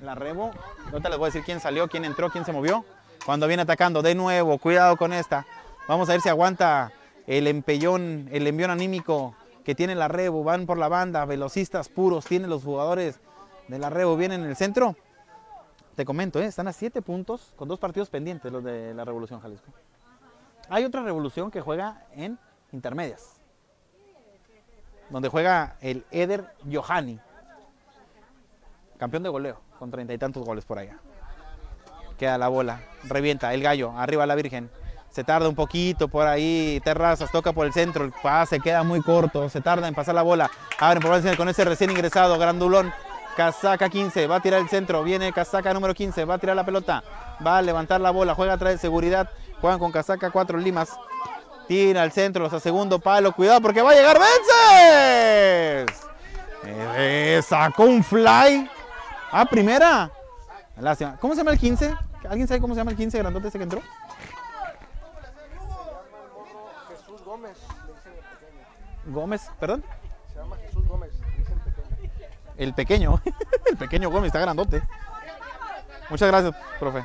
[SPEAKER 1] la Rebo. Ahorita les voy a decir quién salió, quién entró, quién se movió. Cuando viene atacando, de nuevo, cuidado con esta. Vamos a ver si aguanta el empellón, el envión anímico que tiene la Rebo. Van por la banda, velocistas puros, tienen los jugadores de la Rebo. Vienen en el centro. Te comento, ¿eh? están a 7 puntos con dos partidos pendientes los de la Revolución Jalisco. Hay otra revolución que juega en intermedias, donde juega el Eder Johanny, campeón de goleo, con treinta y tantos goles por allá. Queda la bola, revienta el gallo, arriba la Virgen. Se tarda un poquito por ahí, Terrazas toca por el centro, el pase queda muy corto, se tarda en pasar la bola. Abren por con ese recién ingresado, Grandulón. Casaca 15, va a tirar el centro, viene Casaca número 15, va a tirar la pelota, va a levantar la bola, juega atrás de seguridad, juegan con Casaca 4 Limas, tira al centro, los a segundo palo, cuidado porque va a llegar Vences. Eh, sacó un fly a primera. Lástima. ¿Cómo se llama el 15? ¿Alguien sabe cómo se llama el 15 grandote ese que entró?
[SPEAKER 6] Gómez, el pequeño.
[SPEAKER 1] Gómez, perdón.
[SPEAKER 6] Se llama Jesús Gómez, dicen pequeño.
[SPEAKER 1] El pequeño. El pequeño Gómez está grandote. Muchas gracias, profe.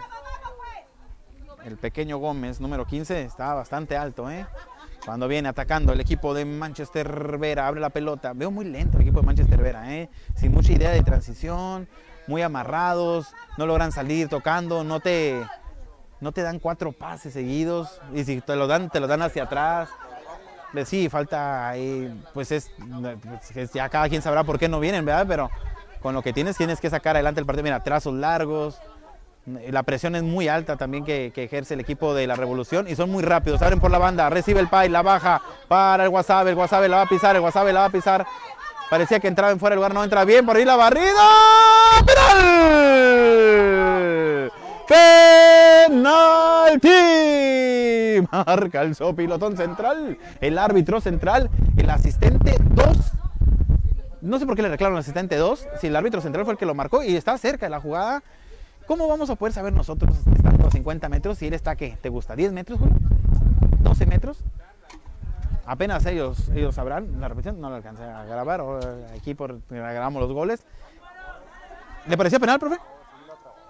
[SPEAKER 1] El pequeño Gómez, número 15, está bastante alto, ¿eh? Cuando viene atacando el equipo de Manchester Vera, abre la pelota. Veo muy lento el equipo de Manchester Vera, ¿eh? Sin mucha idea de transición, muy amarrados, no logran salir tocando, no te, no te dan cuatro pases seguidos y si te lo dan, te lo dan hacia atrás. Eh, Sí, falta ahí, pues es, pues es- ya cada quien sabrá por qué no vienen, ¿verdad? Pero con lo que tienes, tienes que sacar adelante el partido. Mira, trazos largos, la presión es muy alta también que, ejerce el equipo de la Revolución y son muy rápidos. Abren por la banda, recibe el pay, la baja para el Wasabe, el Wasabe la va a pisar, el Wasabe la va a pisar. Parecía que entraba en fuera de lugar, no entra bien, por ahí la barrida. ¡Penal! ¡Penalti! Marca el sopilotón central, el árbitro central, el asistente 2 no sé por qué le reclaman al asistente 2, si el árbitro central fue el que lo marcó y está cerca de la jugada. ¿Cómo vamos a poder saber nosotros, estando a 50 metros, si él está, ¿qué? ¿Te gusta? ¿10 metros, Julio? ¿12 metros? Apenas ellos, ellos sabrán. La repetición no la alcancé a grabar, eh, aquí grabamos los goles. ¿Le parecía penal, profe?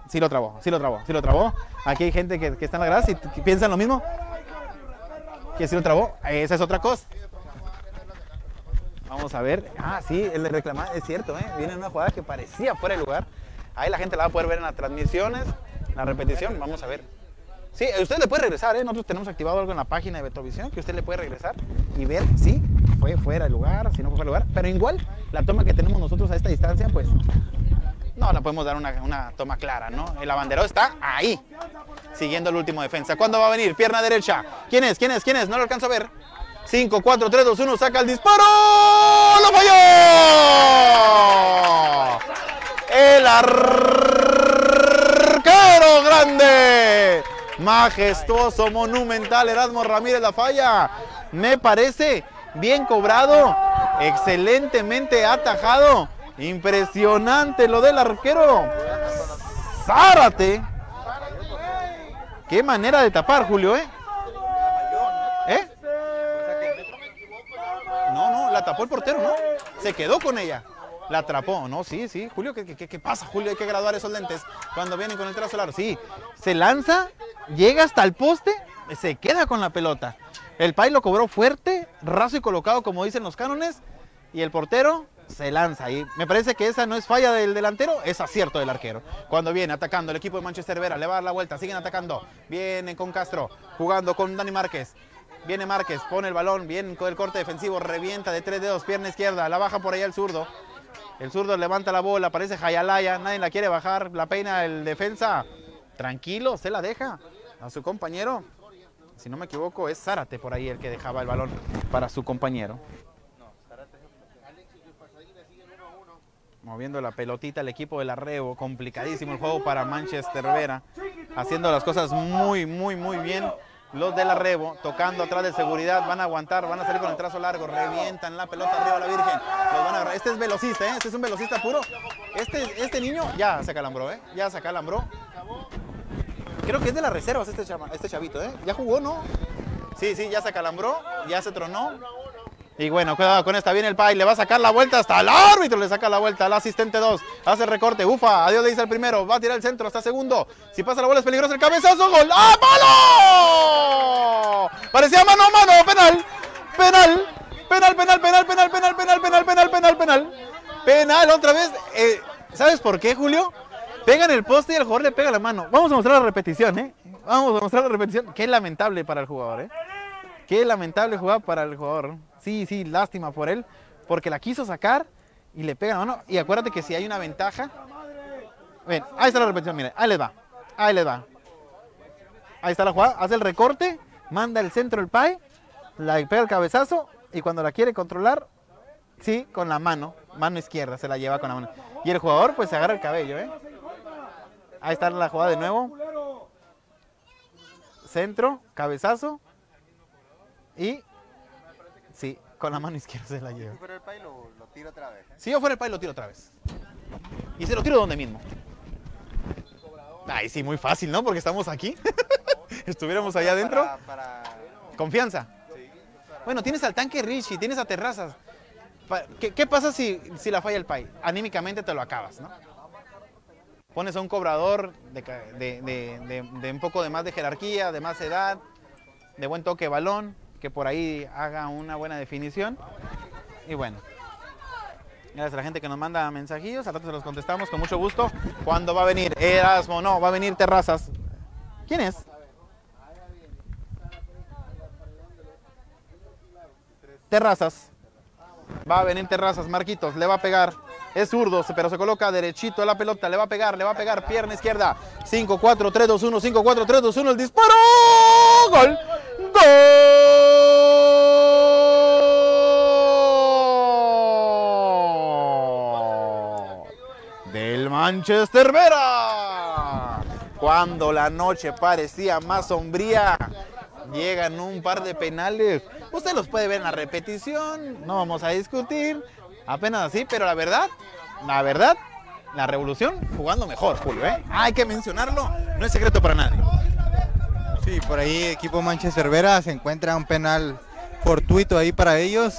[SPEAKER 1] Sí lo trabó, sí lo trabó, sí lo trabó. Aquí hay gente que, que está en la grada y piensan lo mismo. Que sí lo trabó. Esa es otra cosa. Vamos a ver. Ah, sí, el de reclamar, es cierto, ¿eh? Viene una jugada que parecía fuera de lugar. Ahí la gente la va a poder ver en las transmisiones, la repetición. Vamos a ver. Sí, usted le puede regresar, ¿eh? Nosotros tenemos activado algo en la página de Betrovisión que usted le puede regresar y ver si fue fuera de lugar, si no fue fuera de lugar. Pero igual, la toma que tenemos nosotros a esta distancia, pues no la podemos dar una, una toma clara, ¿no? El abanderado está ahí, siguiendo el último defensa. ¿Cuándo va a venir? Pierna derecha. ¿Quién es? ¿Quién es? ¿Quién es? No lo alcanzo a ver. 5, 4, 3, 2, 1, saca el disparo. ¡Lo falló! El arquero grande. Majestuoso, monumental. Erasmo Ramírez la falla. Me parece bien cobrado. Excelentemente atajado. Impresionante lo del arquero. Zárate. Qué manera de tapar, Julio, ¿eh? ¿Eh? No, no, la tapó el portero, ¿no? Se quedó con ella. La atrapó, ¿no? Sí, sí. Julio, ¿qué, qué, qué pasa, Julio? Hay que graduar esos lentes cuando vienen con el trazo largo. Sí, se lanza, llega hasta el poste, se queda con la pelota. El Pai lo cobró fuerte, raso y colocado, como dicen los cánones, y el portero se lanza. Y me parece que esa no es falla del delantero, es acierto del arquero. Cuando viene atacando el equipo de Manchester Vera, le va a dar la vuelta, siguen atacando. Vienen con Castro, jugando con Dani Márquez. Viene Márquez, pone el balón, bien con el corte defensivo, revienta de tres dedos, pierna izquierda, la baja por allá el zurdo. El zurdo levanta la bola, aparece Jayalaya, nadie la quiere bajar, la peina el defensa. Tranquilo, se la deja a su compañero. Si no me equivoco, es Zárate por ahí el que dejaba el balón para su compañero. Moviendo la pelotita el equipo del arreo, complicadísimo el juego para Manchester Vera, haciendo las cosas muy, muy, muy bien. Los del arrebo, tocando atrás de seguridad, van a aguantar, van a salir con el trazo largo, revientan la pelota arriba a la Virgen. Los van a. Este es velocista, ¿eh? este es un velocista puro. Este, este niño ya se calambró, ¿eh? ya se calambró. Creo que es de las reservas este, este chavito, ¿eh? Ya jugó, ¿no? Sí, sí, ya se calambró, ya se tronó. Y bueno, cuidado con esta, viene el Pai, le va a sacar la vuelta hasta el árbitro, le saca la vuelta al asistente 2, hace recorte, ufa, adiós le dice el primero, va a tirar el centro, está segundo, si pasa la bola es peligroso, el cabezazo, gol, ¡ah, palo! Parecía mano a mano, penal, penal, penal, penal, penal, penal, penal, penal, penal, penal, penal, penal, otra vez, eh, ¿sabes por qué, Julio? Pega en el poste y el jugador le pega la mano. Vamos a mostrar la repetición, ¿eh? Vamos a mostrar la repetición. Qué lamentable para el jugador, ¿eh? Qué lamentable jugada para el jugador. Sí, sí, lástima por él, porque la quiso sacar y le pega la mano. Y acuérdate que si hay una ventaja. Ven, ahí está la repetición, miren, ahí les va. Ahí les va. Ahí está la jugada, hace el recorte, manda el centro el pie, la pega el cabezazo y cuando la quiere controlar, sí, con la mano, mano izquierda, se la lleva con la mano. Y el jugador pues se agarra el cabello, ¿eh? Ahí está la jugada de nuevo. Centro, cabezazo. Y con la mano izquierda se la lleva.
[SPEAKER 7] Pero el pay lo, lo tiro otra vez. ¿eh?
[SPEAKER 1] Si yo fuera el país lo tiro otra vez. Y se lo tiro donde mismo. Ay, sí, muy fácil, ¿no? Porque estamos aquí. Estuviéramos allá adentro.
[SPEAKER 7] Para, para-
[SPEAKER 1] Confianza.
[SPEAKER 7] sí, para-
[SPEAKER 1] Bueno, tienes al tanque Richie, tienes a Terrazas. ¿Qué, qué pasa si, si la falla el Pai? Anímicamente te lo acabas, ¿no? Pones a un cobrador de, de- de- de- de un poco de más de jerarquía, de más edad, de buen toque de balón, que por ahí haga una buena definición. Y bueno, gracias a la gente que nos manda mensajillos, al rato se los contestamos con mucho gusto. ¿Cuándo va a venir Erasmo? No, va a venir Terrazas. ¿Quién es? Terrazas. Va a venir Terrazas, Marquitos, le va a pegar. Es zurdo, pero se coloca derechito la pelota, le va a pegar, le va a pegar, pierna izquierda. 5, 4, 3, 2, 1, 5, 4, 3, 2, 1, el disparo. Gol. Gol. Del Manchester Vera. Cuando la noche parecía más sombría, llegan un par de penales. Usted los puede ver en la repetición, no vamos a discutir, apenas así, pero la verdad, la verdad, la revolución jugando mejor, Julio, ¿eh? Hay que mencionarlo, no es secreto para nadie.
[SPEAKER 2] Sí, por ahí equipo Manchester Vera se encuentra un penal fortuito ahí para ellos.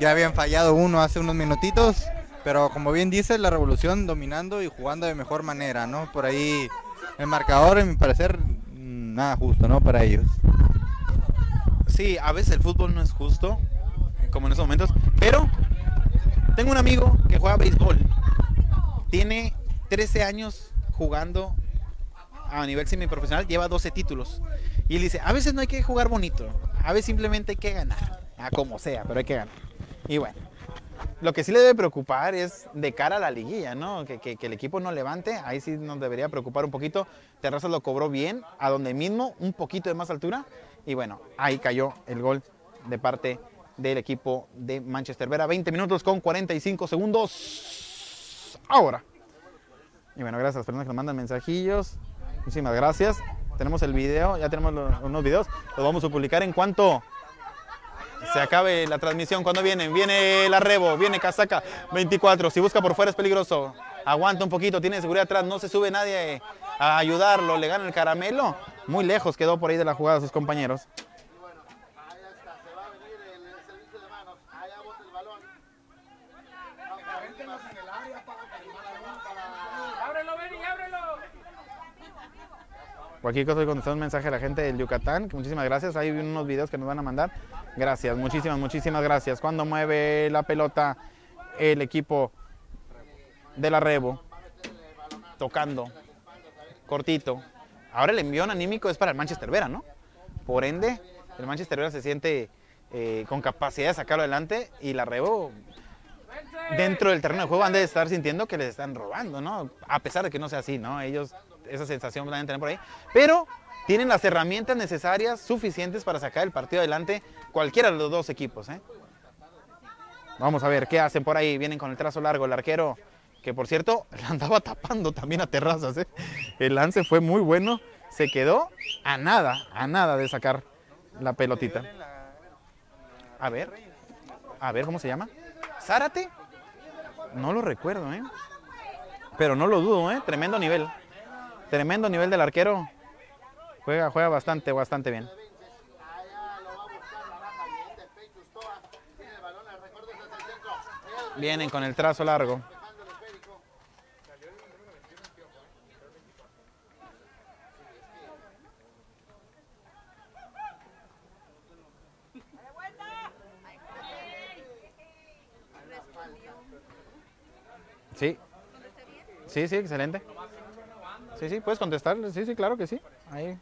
[SPEAKER 2] Ya habían fallado uno hace unos minutitos, pero como bien dices, la revolución dominando y jugando de mejor manera, ¿no? Por ahí el marcador, en mi parecer, mm, nada justo, ¿no? Para ellos.
[SPEAKER 1] Sí, a veces el fútbol no es justo, como en esos momentos, pero tengo un amigo que juega béisbol. Tiene 13 años jugando a nivel semiprofesional, lleva 12 títulos. Y él dice, a veces no hay que jugar bonito, a veces simplemente hay que ganar, a como sea, pero hay que ganar. Y bueno, lo que sí le debe preocupar es de cara a la liguilla, ¿no? Que, que- que el equipo no levante, ahí sí nos debería preocupar un poquito. Terrazas lo cobró bien, a donde mismo, un poquito de más altura. Y bueno, ahí cayó el gol de parte del equipo de Manchester Vera. 20 minutos con 45 segundos. Ahora. Y bueno, gracias a las personas que nos mandan mensajillos. Muchísimas gracias. Tenemos el video, ya tenemos los- unos videos. Los vamos a publicar en cuanto se acabe la transmisión. ¿Cuándo vienen? Viene la Rebo, viene Casaca 24. Si busca por fuera es peligroso. Aguanta un poquito, tiene seguridad atrás, no se sube nadie a ayudarlo, le gana el caramelo. Muy lejos quedó por ahí de la jugada sus compañeros.
[SPEAKER 6] Ahí está, se va a venir el, el servicio de manos. Allá bota el balón.
[SPEAKER 5] ¡Ábrelo, Benny, ábrelo!
[SPEAKER 1] Cualquier cosa, contestar un mensaje a la gente del Yucatán. que Muchísimas gracias. Hay unos videos que nos van a mandar. Gracias, muchísimas, muchísimas gracias. Cuando mueve la pelota el equipo de la Rebo, tocando, cortito. Ahora el envión anímico es para el Manchester Vera, ¿no? Por ende, el Manchester Vera se siente eh, con capacidad de sacarlo adelante y la Rebo dentro del terreno de juego han de estar sintiendo que les están robando, ¿no? A pesar de que no sea así, ¿no? Ellos esa sensación la deben tener por ahí. Pero tienen las herramientas necesarias, suficientes para sacar el partido adelante cualquiera de los dos equipos, ¿eh? Vamos a ver qué hacen por ahí. Vienen con el trazo largo. El arquero, que por cierto, andaba tapando también a terrazas, ¿eh? El lance fue muy bueno. Se quedó a nada, a nada de sacar la pelotita. A ver, a ver, ¿cómo se llama? ¿Zárate? No lo recuerdo, ¿eh? Pero no lo dudo, ¿eh? Tremendo nivel. Tremendo nivel del arquero. Juega, juega bastante, bastante bien. Vienen con el trazo largo. Sí. Sí, sí, excelente. Sí, sí, puedes contestar. Sí, sí, claro que sí. Ahí.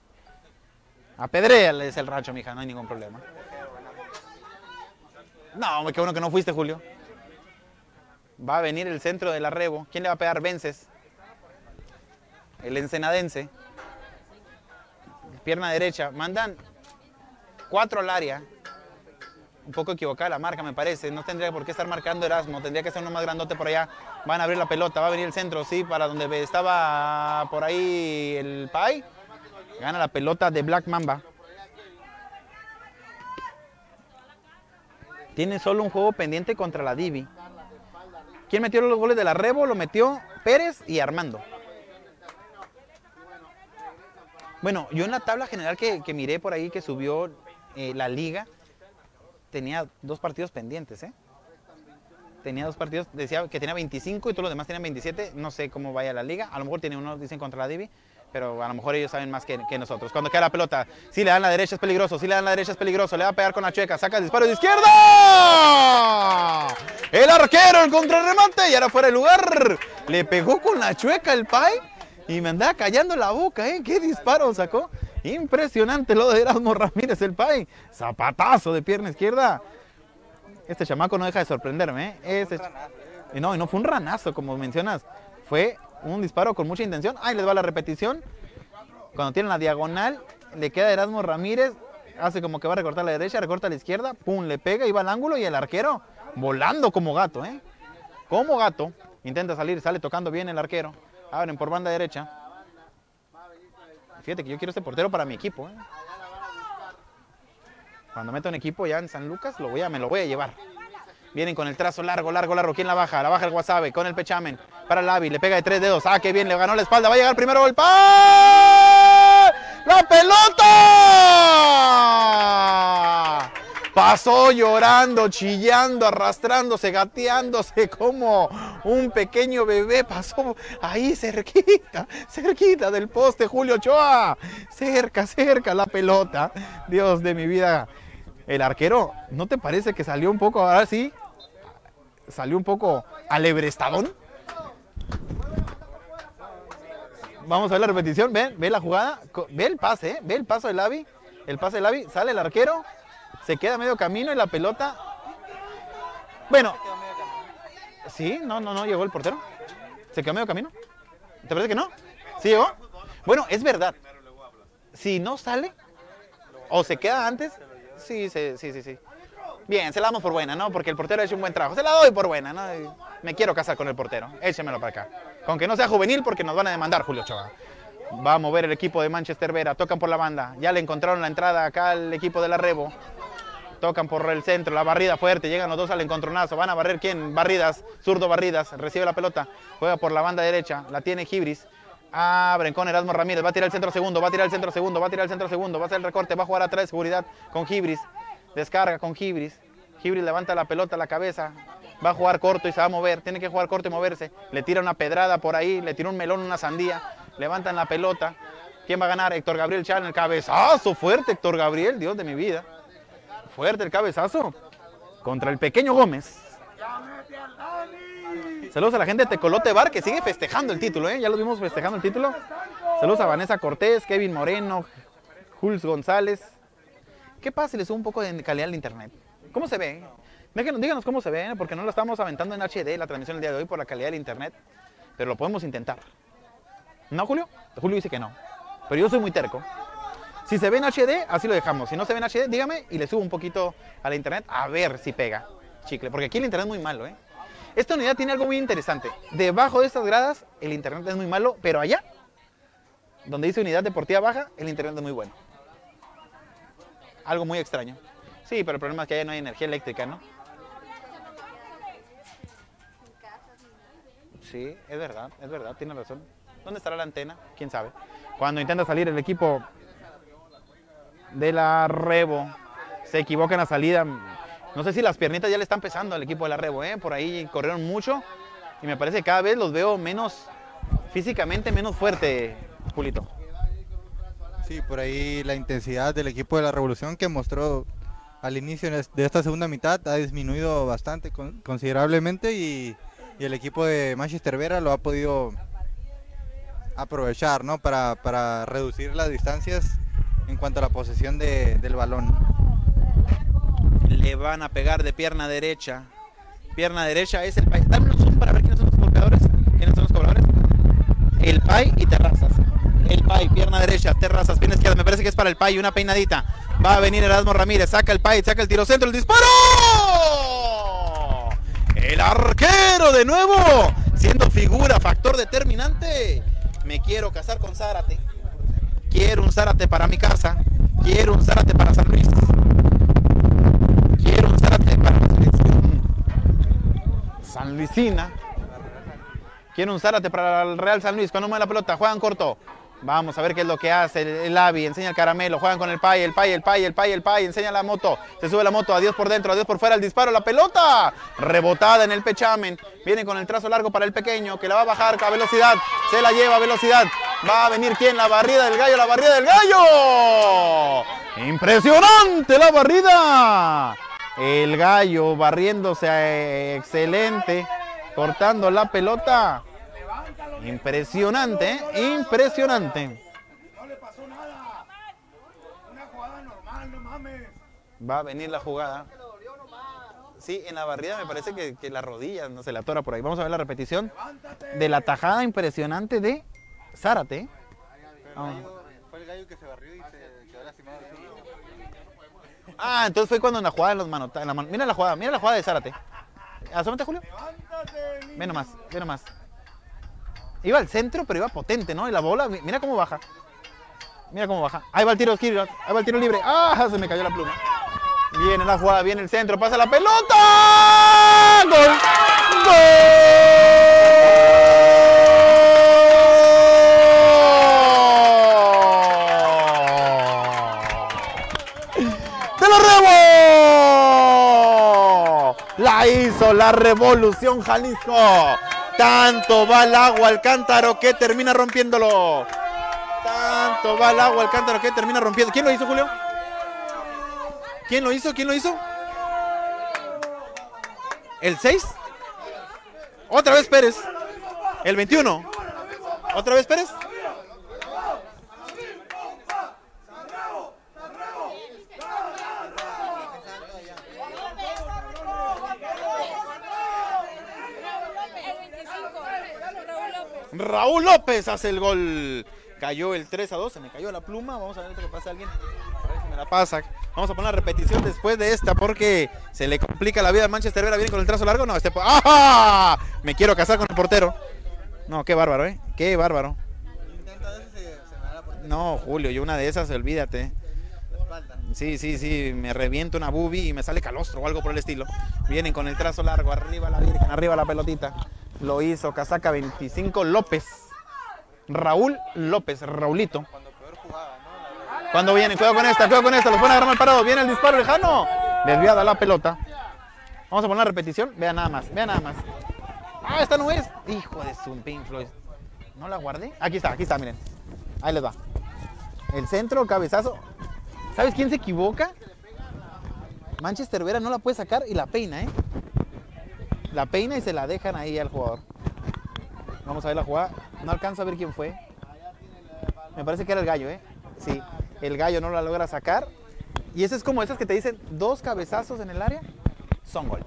[SPEAKER 1] Es el rancho, mija, no hay ningún problema. No, qué bueno que no fuiste, Julio. Va a venir el centro del arrebo. ¿Quién le va a pegar? Vences. El ensenadense. Pierna derecha. Mandan cuatro al área. Un poco equivocada la marca, me parece. No tendría por qué estar marcando Erasmo. Tendría que ser uno más grandote por allá. Van a abrir la pelota. Va a venir el centro, sí, para donde estaba por ahí el Pai. Gana la pelota de Black Mamba. Tiene solo un juego pendiente contra la Divi. ¿Quién metió los goles de la Rebo? Lo metió Pérez y Armando. Bueno, yo en la tabla general que, miré por ahí que subió eh, la liga, tenía dos partidos pendientes, ¿eh? Tenía dos partidos, decía que tenía 25 y todos los demás tenían 27. No sé cómo vaya la liga. A lo mejor tiene uno, dicen, contra la Divi, pero a lo mejor ellos saben más que, nosotros. Cuando queda la pelota, si le dan la derecha es peligroso, si le dan la derecha es peligroso, le va a pegar con la chueca, saca el disparo de izquierda. El arquero, el contrarremate y ahora fuera de lugar. Le pegó con la chueca el Pai y me andaba callando la boca, ¿eh? ¿Qué disparo sacó? Impresionante lo de Erasmo Ramírez, el Pai. Zapatazo de pierna izquierda. Este chamaco no deja de sorprenderme, ¿eh? Este y no, y no fue un ranazo, como mencionas. Fue un disparo con mucha intención. Ahí les va la repetición. Cuando tiene la diagonal, le queda Erasmo Ramírez. Hace como que va a recortar a la derecha, recorta a la izquierda. Pum, le pega y va al ángulo. Y el arquero volando como gato, ¿eh? Como gato. Intenta salir, sale tocando bien el arquero. Abren por banda derecha. Fíjate que yo quiero este portero para mi equipo, ¿eh? Cuando meto un equipo ya en San Lucas, lo voy a, me lo voy a llevar. Vienen con el trazo largo, largo, largo. ¿Quién la baja? La baja el Wasabe con el pechamen. Para el Avi, le pega de tres dedos. Ah, qué bien, le ganó la espalda. Va a llegar primero el. ¡La pelota! Pasó llorando, chillando, arrastrándose, gateándose como un pequeño bebé. Pasó ahí cerquita, cerquita del poste, Julio Ochoa. Cerca, cerca la pelota. Dios de mi vida. El arquero, ¿no te parece que salió un poco, ahora sí, salió un poco alebrestadón? Vamos a ver la repetición, ven, ve la jugada, ve el pase, ¿eh? ve el paso del Avi, el pase del Avi, sale el arquero, se queda medio camino y la pelota... Bueno, sí, no, no, no, llegó el portero, se quedó medio camino, ¿te parece que no? ¿Sí llegó? Bueno, es verdad, si no sale o se queda antes, sí, sí, sí, sí, sí. Bien, se la damos por buena, ¿no? Porque el portero ha hecho un buen trabajo. Se la doy por buena, ¿no? Me quiero casar con el portero. Échemelo para acá. Con que no sea juvenil porque nos van a demandar, Julio Ochoa. Va a mover el equipo de Manchester Vera. Tocan por la banda. Ya le encontraron la entrada acá al equipo de la Rebo. Tocan por el centro, la barrida fuerte, llegan los dos al encontronazo, van a barrer quién, Barridas, zurdo Barridas, recibe la pelota, juega por la banda derecha, la tiene Gibris, abren con Erasmo Ramírez, va a tirar el centro segundo, va a tirar el centro segundo, va a tirar el centro segundo, va a hacer el recorte, va a jugar atrás de seguridad con Gibris, descarga con Gibris, Gibris levanta la pelota la cabeza, va a jugar corto y se va a mover, tiene que jugar corto y moverse, le tira una pedrada por ahí, le tira un melón, una sandía, levantan la pelota, ¿quién va a ganar? Héctor Gabriel Chan, el cabezazo fuerte, Héctor Gabriel, Dios de mi vida. Fuerte el cabezazo contra el pequeño Gómez. Saludos a la gente de Tecolote Bar que sigue festejando el título, ¿eh? Ya los vimos festejando el título. Saludos a Vanessa Cortés, Kevin Moreno, Jules González. ¿Qué pasa si le subo un poco de calidad al internet? ¿Cómo se ve? Díganos cómo se ve, ¿eh? porque no lo estamos aventando en HD la transmisión el día de hoy por la calidad del internet, pero lo podemos intentar. ¿No, Julio? Julio dice que no, pero yo soy muy terco. Si se ve en HD, así lo dejamos. Si no se ve en HD, dígame y le subo un poquito a la internet a ver si pega chicle. Porque aquí el internet es muy malo, ¿eh? Esta unidad tiene algo muy interesante. Debajo de estas gradas, el internet es muy malo, pero allá, donde dice unidad deportiva baja, el internet es muy bueno. Algo muy extraño. Sí, pero el problema es que allá no hay energía eléctrica, ¿no? Sí, es verdad, es verdad, tiene razón. ¿Dónde estará la antena? ¿Quién sabe? Cuando intenta salir el equipo de la Rebo. Se equivoca en la salida. No sé si las piernitas ya le están pesando al equipo de la Rebo, ¿eh? Por ahí corrieron mucho y me parece que cada vez los veo menos, físicamente menos fuerte, Julito.
[SPEAKER 2] Sí, por ahí la intensidad del equipo de la Revolución que mostró al inicio de esta segunda mitad ha disminuido bastante, con- considerablemente, y, y el equipo de Manchester Vera lo ha podido aprovechar, ¿no? Para, para reducir las distancias en cuanto a la posesión de- del balón.
[SPEAKER 1] Le van a pegar de pierna derecha. Pierna derecha es el Pai. Dame un zoom para ver quiénes son los golpeadores. ¿Quiénes son los cobradores? El Pai y Terrazas. El Pai, pierna derecha, Terrazas, pierna izquierda. Me parece que es para el Pai, una peinadita. Va a venir Erasmo Ramírez, saca el Pai, saca el tiro centro, el disparo. El arquero de nuevo, siendo figura, factor determinante. Me quiero casar con Zárate. Quiero un Zárate para mi casa. Quiero un Zárate para San Luis. Quiero un Zárate para San Luis. San Luisina. Quiero un Zárate para el Real San Luis. Cuando mueve la pelota, juegan corto. Vamos a ver qué es lo que hace el, el Avi. Enseña el caramelo. Juegan con el pay, el pay, el pay, el pay, el pay. Enseña la moto. Se sube la moto. Adiós por dentro, adiós por fuera. El disparo, la pelota. Rebotada en el pechamen. Viene con el trazo largo para el pequeño que la va a bajar a velocidad. Se la lleva a velocidad. Va a venir quién? La barrida del gallo, la barrida del gallo. Impresionante la barrida. El gallo barriéndose eh, excelente. Cortando la pelota. Impresionante, ¿eh? impresionante. Va a venir la jugada. Sí, en la barrida me parece que, que la rodilla no se la atora por ahí. Vamos a ver la repetición de la tajada impresionante de Zárate. Ah.
[SPEAKER 2] Fue el gallo que se barrió y se quedó lastimado.
[SPEAKER 1] Ah, entonces fue cuando en la jugada de los manota- en la man- Mira la jugada, mira la jugada de Zárate. Asómate, Julio. Ve nomás, ve nomás. Iba al centro, pero iba potente, ¿no? Y la bola, mi- mira cómo baja. Mira cómo baja. Ahí va el tiro, Kirillov. Ahí va el tiro libre. ¡Ah! Se me cayó la pluma. Viene la jugada, viene el centro, pasa la pelota. ¡Gol! ¡Gol! La revolución Jalisco. Tanto va el agua al cántaro que termina rompiéndolo. Tanto va el agua al cántaro que termina rompiendo. ¿Quién lo hizo, Julio? ¿Quién lo hizo? ¿Quién lo hizo? ¿El 6? Otra vez Pérez. ¿El 21? ¿Otra vez Pérez?
[SPEAKER 5] Raúl López.
[SPEAKER 1] Hace el gol. Cayó el 3 a 2, se me cayó la pluma. Vamos a ver qué pasa a alguien. A ver si me la pasa. Vamos a poner la repetición después de esta porque se le complica la vida a Manchester Vera. Viene con el trazo largo. No, este. ¡Ah! Me quiero casar con el portero. No, qué bárbaro, ¿eh? Qué bárbaro. No, Julio, yo una de esas, olvídate. Sí, sí, sí, me reviento una bubi y me sale calostro o algo por el estilo. Vienen con el trazo largo, arriba la virgen, arriba la pelotita. Lo hizo Casaca 25 López. Raúl López, Raulito. Cuando viene, cuidado con esta, cuidado con esta, los pone a agarrar mal parado. Viene el disparo lejano. Desviada la pelota. Vamos a poner la repetición. Vean nada más, vean nada más. Ah, esta no es. Hijo de su Pink Floyd. ¿No la guardé? Aquí está, aquí está, miren. Ahí les va. El centro, cabezazo. ¿Sabes quién se equivoca? Manchester Vera no la puede sacar y la peina, ¿eh? La peina y se la dejan ahí al jugador. Vamos a ver la jugada. No alcanzo a ver quién fue. Me parece que era el gallo, ¿eh? Sí. El gallo no la logra sacar. Y eso es como esas que te dicen dos cabezazos en el área, son gol.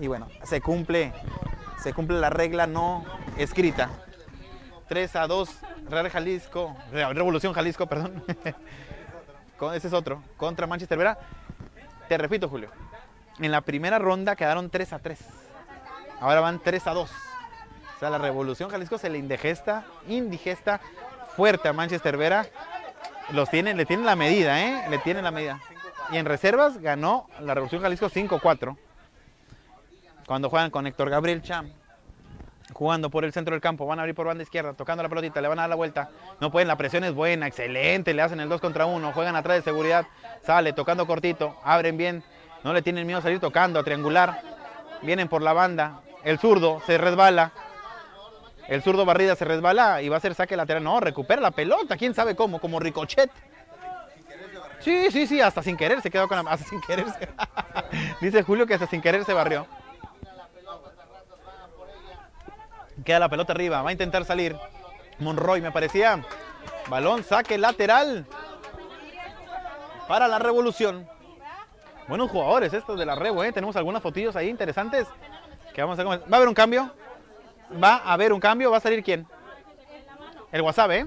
[SPEAKER 1] Y bueno, se cumple, se cumple la regla no escrita. 3 a 2, Real Jalisco, Re- Revolución Jalisco, perdón. Ese es otro, contra Manchester Vera. Te repito, Julio, en la primera ronda quedaron 3 a 3. Ahora van 3 a 2. O sea, la Revolución Jalisco se le indigesta, indigesta fuerte a Manchester Vera. Los tiene, le tienen la medida, ¿eh? Le tienen la medida. Y en reservas ganó la Revolución Jalisco 5-4. Cuando juegan con Héctor Gabriel Cham, jugando por el centro del campo, van a abrir por banda izquierda, tocando la pelotita, le van a dar la vuelta. No pueden, la presión es buena, excelente, le hacen el 2 contra 1, juegan atrás de seguridad, sale tocando cortito, abren bien, no le tienen miedo a salir tocando, a triangular. Vienen por la banda, el zurdo se resbala, el zurdo barrida se resbala y va a hacer saque lateral. No, recupera la pelota, quién sabe cómo, como ricochet. Sí, sí, sí, hasta sin querer se quedó con la. Hasta sin querer. se- Dice Julio que hasta sin querer se barrió. Queda la pelota arriba, va a intentar salir. Monroy me parecía. Balón, saque lateral. Para la revolución. Buenos jugadores estos de la Revo, ¿eh? Tenemos algunas fotillos ahí interesantes. Que vamos a comer. ¿Va a haber un cambio? Va a haber un cambio. ¿Va a salir quién? El WhatsApp, ¿eh?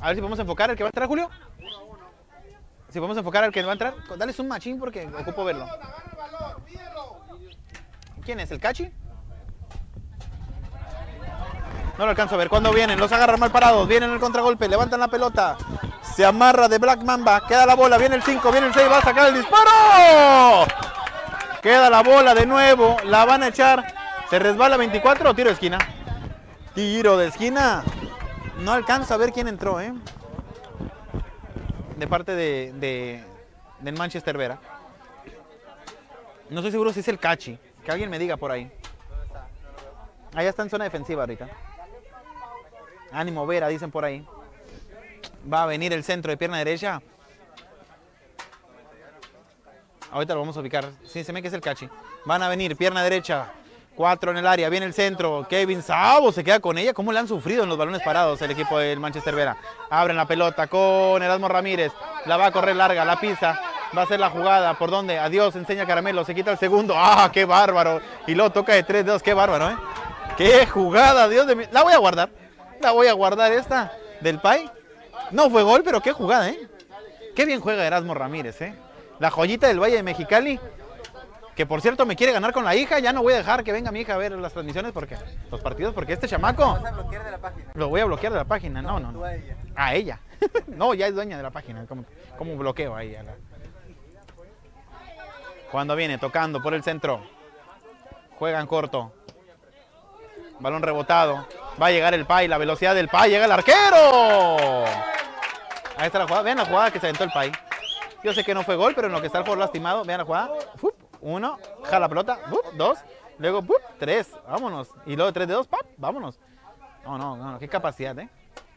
[SPEAKER 1] A ver si podemos enfocar el que va a entrar, Julio. Si podemos enfocar al que va a entrar. Dale un machín porque ocupo verlo. ¿Quién es? ¿El Cachi? No lo alcanzo a ver. ¿Cuándo vienen? Los agarran mal parados. Vienen el contragolpe. Levantan la pelota. Se amarra de Black Mamba. Queda la bola. Viene el 5. Viene el 6. Va a sacar el disparo. Queda la bola de nuevo. La van a echar. Se resbala 24 o tiro de esquina. Tiro de esquina. No alcanzo a ver quién entró, ¿eh? De parte de, de- del Manchester Vera. No estoy seguro si es el Cachi. Que alguien me diga por ahí. Allá está en zona defensiva ahorita. Ánimo Vera, dicen por ahí. Va a venir el centro de pierna derecha. Ahorita lo vamos a ubicar. Sí, se me que es el Cachi. Van a venir, pierna derecha. Cuatro en el área, viene el centro. Kevin Sabo se queda con ella. ¿Cómo le han sufrido en los balones parados el equipo del Manchester Vera? Abren la pelota con Erasmo Ramírez. La va a correr larga, la pisa. Va a hacer la jugada. ¿Por dónde? Adiós, enseña Caramelo. Se quita el segundo. ¡Ah, qué bárbaro! Y luego toca de tres dedos. ¡Qué bárbaro, eh! ¡Qué jugada! Dios de mí. La voy a guardar. La voy a guardar esta del Pai. No fue gol, pero qué jugada, ¿eh? Qué bien juega Erasmo Ramírez, ¿eh? La joyita del Valle de Mexicali. Que por cierto me quiere ganar con la hija. Ya no voy a dejar que venga mi hija a ver las transmisiones porque los partidos, porque este chamaco lo voy a bloquear de la página. No, no, no. A ella. no, ya es dueña de la página. ¿Cómo, cómo bloqueo ahí? a la- Cuando viene tocando por el centro. Juegan corto. Balón rebotado. Va a llegar el Pai. La velocidad del Pai. Llega el arquero. Ahí está la jugada. Vean la jugada que se aventó el Pai. Yo sé que no fue gol, pero en lo que está el jugador lastimado, vean la jugada. Uno, jala la pelota. Dos, luego tres. Vámonos. Y luego tres de dos, pap, vámonos. No, no, no, qué capacidad, ¿eh?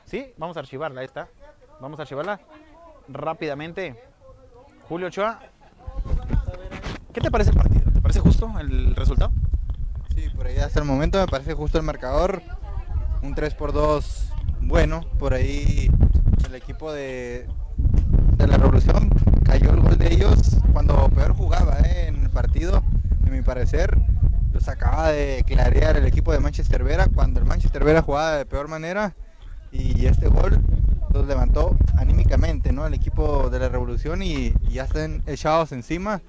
[SPEAKER 1] Sí, vamos a archivarla, ahí está. Vamos a archivarla rápidamente. Julio Ochoa. ¿Qué te parece el partido? ¿Te parece justo el resultado?
[SPEAKER 2] Sí, por ahí hasta el momento me parece justo el marcador. Un 3 por 2 bueno. Por ahí el equipo de, de la Revolución cayó el gol de ellos cuando peor jugaba ¿eh? en el partido. En mi parecer, los acaba de clarear el equipo de Manchester Vera cuando el Manchester Vera jugaba de peor manera. Y este gol los levantó anímicamente, ¿no? El equipo de la Revolución y, ya están echados encima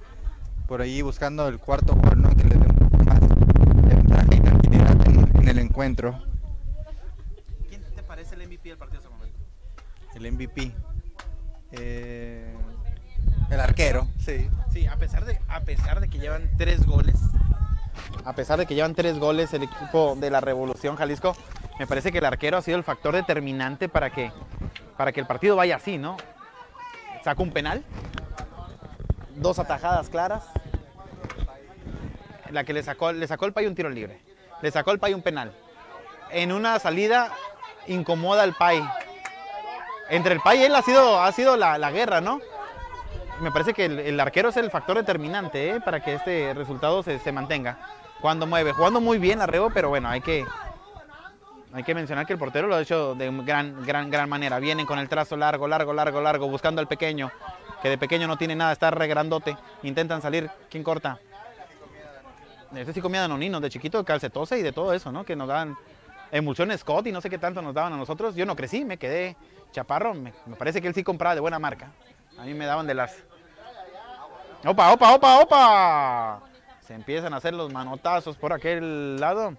[SPEAKER 2] por ahí buscando el cuarto gol, ¿no? Que les dé un poco más de ventaja y tranquilidad en el encuentro.
[SPEAKER 1] ¿Quién te parece el MVP del partido hasta el momento?
[SPEAKER 2] El MVP. Eh, el arquero, sí.
[SPEAKER 1] Sí, a pesar de, a pesar de que llevan tres goles, a pesar de que llevan tres goles el equipo de la Revolución Jalisco, me parece que el arquero ha sido el factor determinante para que, para que el partido vaya así, ¿no? Sacó un penal, dos atajadas claras, la que le sacó, le sacó el pay un tiro libre, le sacó el pay un penal. En una salida incomoda al pay. Entre el pay y él ha sido, ha sido la, la guerra, ¿no? me parece que el, el arquero es el factor determinante ¿eh? para que este resultado se, se mantenga. Cuando mueve, jugando muy bien Arreo, pero bueno, hay que, hay que mencionar que el portero lo ha hecho de gran, gran, gran manera. Vienen con el trazo largo, largo, largo, largo, buscando al pequeño, que de pequeño no tiene nada, está re grandote. Intentan salir, ¿quién corta? Este sí comía danoninos de chiquito, calcetose y de todo eso, ¿no? Que nos daban emulsión Scott y no sé qué tanto nos daban a nosotros. Yo no crecí, me quedé chaparro. Me, parece que él sí compraba de buena marca. A mí me daban de las... ¡Opa, opa, opa, opa! Se empiezan a hacer los manotazos por aquel lado.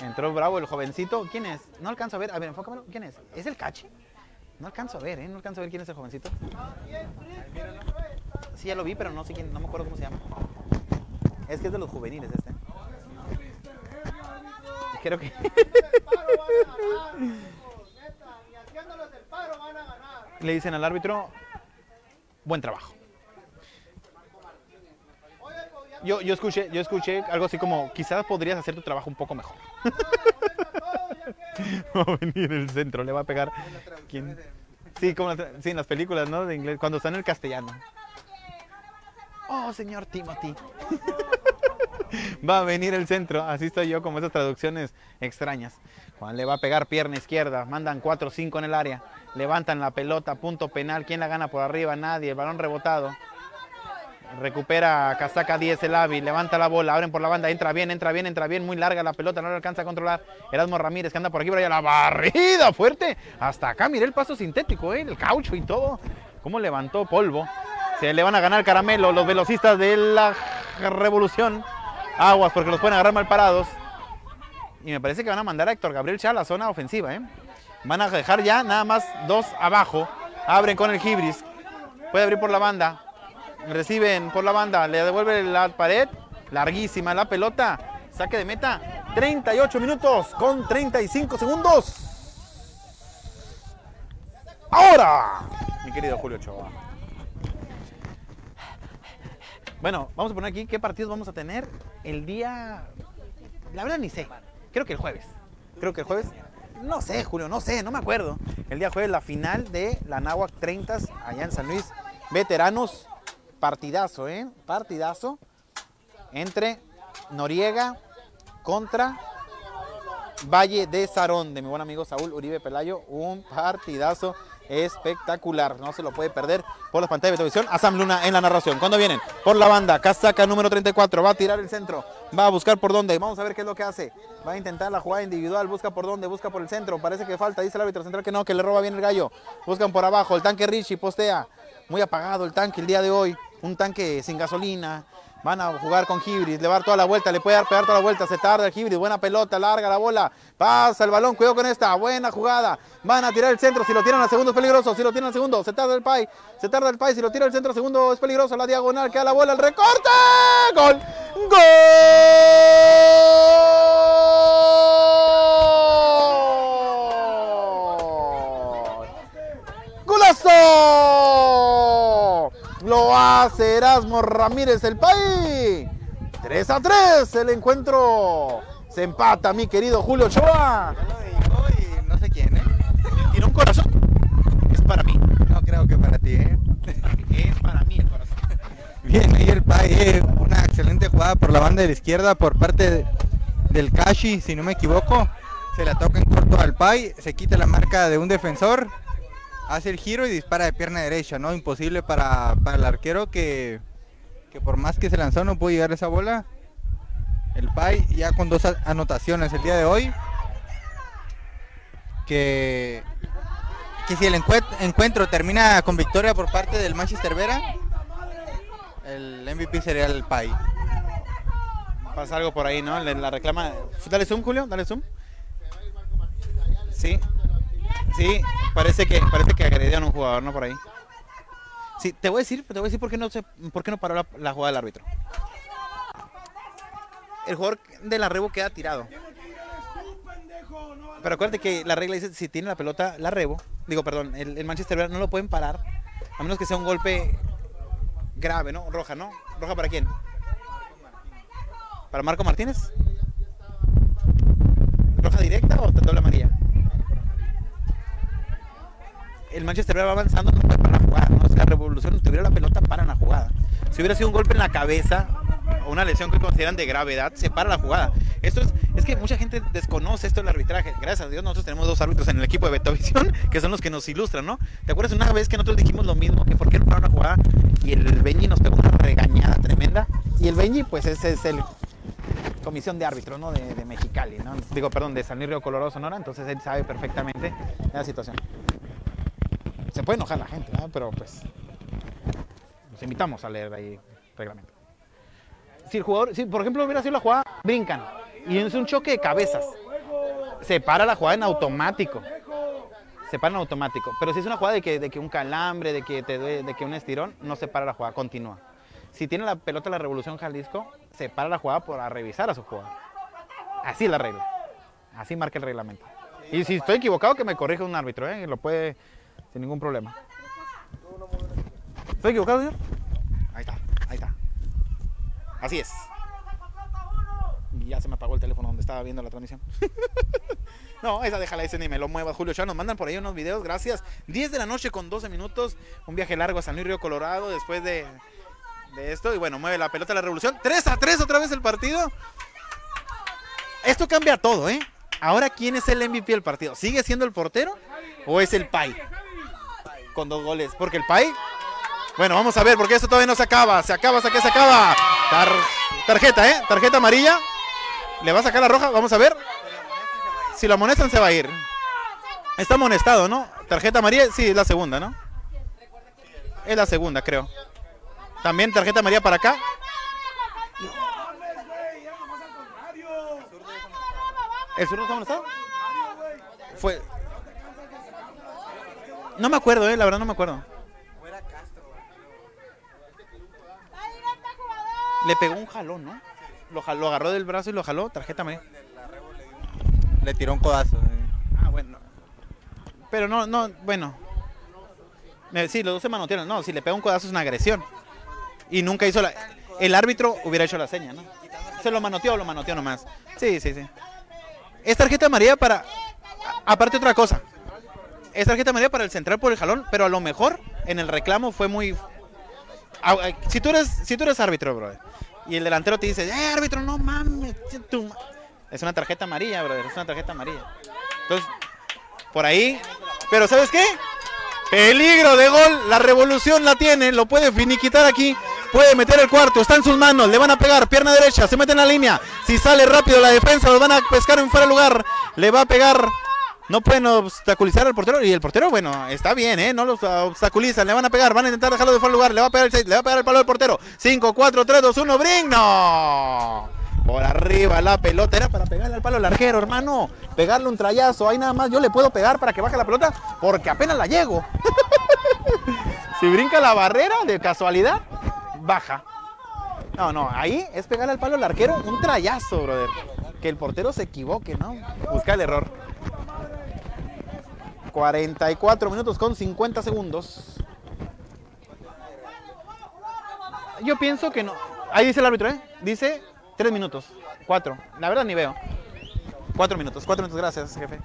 [SPEAKER 1] Entró bravo el jovencito. ¿Quién es? No alcanzo a ver. A ver, enfócamelo. ¿Quién es? ¿Es el Cachi? No alcanzo a ver, ¿eh? No alcanzo a ver quién es el jovencito. Sí, ya lo vi, pero no sé quién, no me acuerdo cómo se llama. Es que es de los juveniles este. Creo que... Le dicen al árbitro, buen trabajo. Yo, yo, escuché, yo escuché algo así como, quizás podrías hacer tu trabajo un poco mejor. va a venir el centro, le va a pegar. ¿Quién? Sí, como sí, en las películas, ¿no? De inglés, cuando está en el castellano. Oh, señor Timothy. va a venir el centro, así estoy yo, como esas traducciones extrañas. Juan le va a pegar pierna izquierda, mandan 4 o 5 en el área, levantan la pelota, punto penal, ¿quién la gana por arriba? Nadie, el balón rebotado. Recupera Casaca 10 el Avi, levanta la bola, abren por la banda, entra bien, entra bien, entra bien, muy larga la pelota, no lo alcanza a controlar. Erasmo Ramírez que anda por aquí, por allá, la barrida fuerte. Hasta acá, mire el paso sintético, ¿eh? el caucho y todo. Cómo levantó polvo. Se le van a ganar caramelo los velocistas de la revolución. Aguas, porque los pueden agarrar mal parados. Y me parece que van a mandar a Héctor Gabriel ya a la zona ofensiva. ¿eh? Van a dejar ya nada más dos abajo. Abren con el Gibris. Puede abrir por la banda. Reciben por la banda. Le devuelve la pared. Larguísima la pelota. Saque de meta. 38 minutos con 35 segundos. Ahora, mi querido Julio Choa. Bueno, vamos a poner aquí qué partidos vamos a tener el día. La verdad ni sé. Creo que el jueves. Creo que el jueves. No sé, Julio, no sé, no me acuerdo. El día jueves la final de la Náhuac 30 allá en San Luis. Veteranos, partidazo, ¿eh? Partidazo entre Noriega contra Valle de Sarón, de mi buen amigo Saúl Uribe Pelayo. Un partidazo espectacular. No se lo puede perder por las pantallas de televisión. A Sam Luna en la narración. Cuando vienen? Por la banda. Casaca número 34. Va a tirar el centro. Va a buscar por dónde. Vamos a ver qué es lo que hace. Va a intentar la jugada individual. Busca por dónde. Busca por el centro. Parece que falta. Dice el árbitro central que no, que le roba bien el gallo. Buscan por abajo. El tanque Richie postea. Muy apagado el tanque el día de hoy. Un tanque sin gasolina. Van a jugar con Gibris, le va a dar toda la vuelta, le puede dar pegar toda la vuelta, se tarda el Gibris, buena pelota, larga la bola, pasa el balón, cuidado con esta, buena jugada, van a tirar el centro, si lo tiran al segundo es peligroso, si lo tiran al segundo, se tarda el Pai, se tarda el Pai, si lo tira al centro al segundo es peligroso, la diagonal, queda la bola, el recorte, gol, gol, golazo, hace Erasmo Ramírez el Pai, 3 a 3 el encuentro, se empata mi querido Julio Ochoa.
[SPEAKER 2] Ya lo dijo y no sé quién, ¿eh?
[SPEAKER 1] Tiene un corazón. Es para mí.
[SPEAKER 2] No creo que para ti, ¿eh?
[SPEAKER 1] Es para mí el corazón.
[SPEAKER 2] Bien, ahí el Pai, eh, una excelente jugada por la banda de la izquierda por parte de- del Kashi, si no me equivoco. Se la toca en corto al Pai, se quita la marca de un defensor, hace el giro y dispara de pierna derecha, ¿no? Imposible para, para el arquero que, que por más que se lanzó no pudo llegar a esa bola. El Pai ya con dos anotaciones el día de hoy. Que, que si el encue- encuentro termina con victoria por parte del Manchester Vera, el MVP sería el Pai.
[SPEAKER 1] Pasa algo por ahí, ¿no? La reclama. Dale zoom, Julio, dale zoom. Sí. Sí, parece que parece que agredieron a un jugador, ¿no? Por ahí. Sí, te voy a decir, te voy a decir por qué no se, por qué no paró la, la jugada del árbitro. El jugador de la Rebo queda tirado. Pero acuérdate que la regla dice si tiene la pelota, la Rebo, digo, perdón, el, el Manchester United no lo pueden parar a menos que sea un golpe grave, ¿no? Roja, ¿no? ¿Roja para quién? ¿Para Marco Martínez? ¿Roja directa o doble amarilla? El Manchester va avanzando, no parar la jugada. ¿no? Si la revolución tuviera la pelota, paran la jugada. Si hubiera sido un golpe en la cabeza o una lesión que consideran de gravedad, se para la jugada. Esto es, es que mucha gente desconoce esto del arbitraje. Gracias a Dios, nosotros tenemos dos árbitros en el equipo de Betovisión que son los que nos ilustran, ¿no? ¿Te acuerdas una vez que nosotros dijimos lo mismo? Que por qué no pararon la jugada y el Benji nos pegó una regañada tremenda. Y el Benji, pues ese es el comisión de árbitros, ¿no? De, de Mexicali, ¿no? Digo, perdón, de San Luis Río Colorado, Sonora. Entonces él sabe perfectamente la situación. Se puede enojar la gente. Pero pues los invitamos a leer ahí el reglamento. Si el jugador, si por ejemplo hubiera sido la jugada, brincan y es un choque de cabezas, se para la jugada en automático. Se para en automático. Pero si es una jugada de que, de que un calambre, de que, te de que un estirón, no se para la jugada, continúa. Si tiene la pelota la Revolución Jalisco, se para la jugada para revisar a su jugador. Así la regla. Así marca el reglamento. Y si estoy equivocado, que me corrija un árbitro, ¿eh? Lo puede sin ningún problema. ¿Estoy equivocado, señor? Ahí está, ahí está. Así es. Y ya se me apagó el teléfono donde estaba viendo la transmisión. no, esa déjala, ese ni me lo muevas, Julio. Ya nos mandan por ahí unos videos, gracias. 10 de la noche con 12 minutos. Un viaje largo a San Luis Río Colorado después de, de esto. Y bueno, mueve la pelota la revolución. 3 a 3 otra vez el partido. Esto cambia todo, ¿eh? Ahora, ¿quién es el MVP del partido? ¿Sigue siendo el portero o es el Pai? Con dos goles. Porque el Pai. Bueno, vamos a ver, porque esto todavía no se acaba. Se acaba, hasta que se acaba. Tar- tarjeta, ¿eh? Tarjeta amarilla. ¿Le va a sacar la roja? Vamos a ver. Si lo amonestan, se va a ir. Está amonestado, ¿no? Tarjeta amarilla, sí, es la segunda, ¿no? Es la segunda, creo. También tarjeta amarilla para acá. ¿El zurdo está amonestado? Fue. No me acuerdo, eh, la verdad no me acuerdo. Le pegó un jalón, ¿no? Lo, jaló, lo agarró del brazo y lo jaló, tarjeta amarilla.
[SPEAKER 2] Le tiró un codazo. eh.
[SPEAKER 1] Ah, bueno. Pero no, no, bueno. Eh, Sí, los dos se manotearon. No, si le pega un codazo es una agresión. Y nunca hizo la... El árbitro hubiera hecho la seña, ¿no? Se lo manoteó, lo manoteó nomás. Sí, sí, sí. Es tarjeta amarilla para... Aparte otra cosa. Es tarjeta amarilla para el central por el jalón, pero a lo mejor en el reclamo fue muy... Ah, ah, Si tú eres, si tú eres árbitro, brother, y el delantero te dice, eh, árbitro, no mames, tu ma-". es una tarjeta amarilla, brother, es una tarjeta amarilla. Entonces, por ahí, pero ¿sabes qué? Peligro de gol, la revolución la tiene, lo puede finiquitar aquí, puede meter el cuarto, está en sus manos, le van a pegar, pierna derecha, se mete en la línea, si sale rápido la defensa, los van a pescar en fuera de lugar, le va a pegar, no pueden obstaculizar al portero, y el portero, bueno, está bien, ¿eh? no los obstaculizan, le van a pegar, van a intentar dejarlo de fuera lugar, le va a pegar el 6, le va a pegar el palo del portero, 5, 4, 3, 2, 1, bring, no. Por arriba la pelota, era para pegarle al palo al arquero, hermano. Pegarle un trayazo, ahí nada más yo le puedo pegar para que baje la pelota porque apenas la llego. si brinca la barrera de casualidad, baja. No, no, ahí es pegarle al palo al arquero un trayazo, brother. Que el portero se equivoque, ¿no? Busca el error. 44 minutos con 50 segundos. Yo pienso que no. Ahí dice el árbitro, ¿eh? Dice 3 minutos. 4. La verdad ni veo. 4 minutos. 4 minutos, gracias, jefe.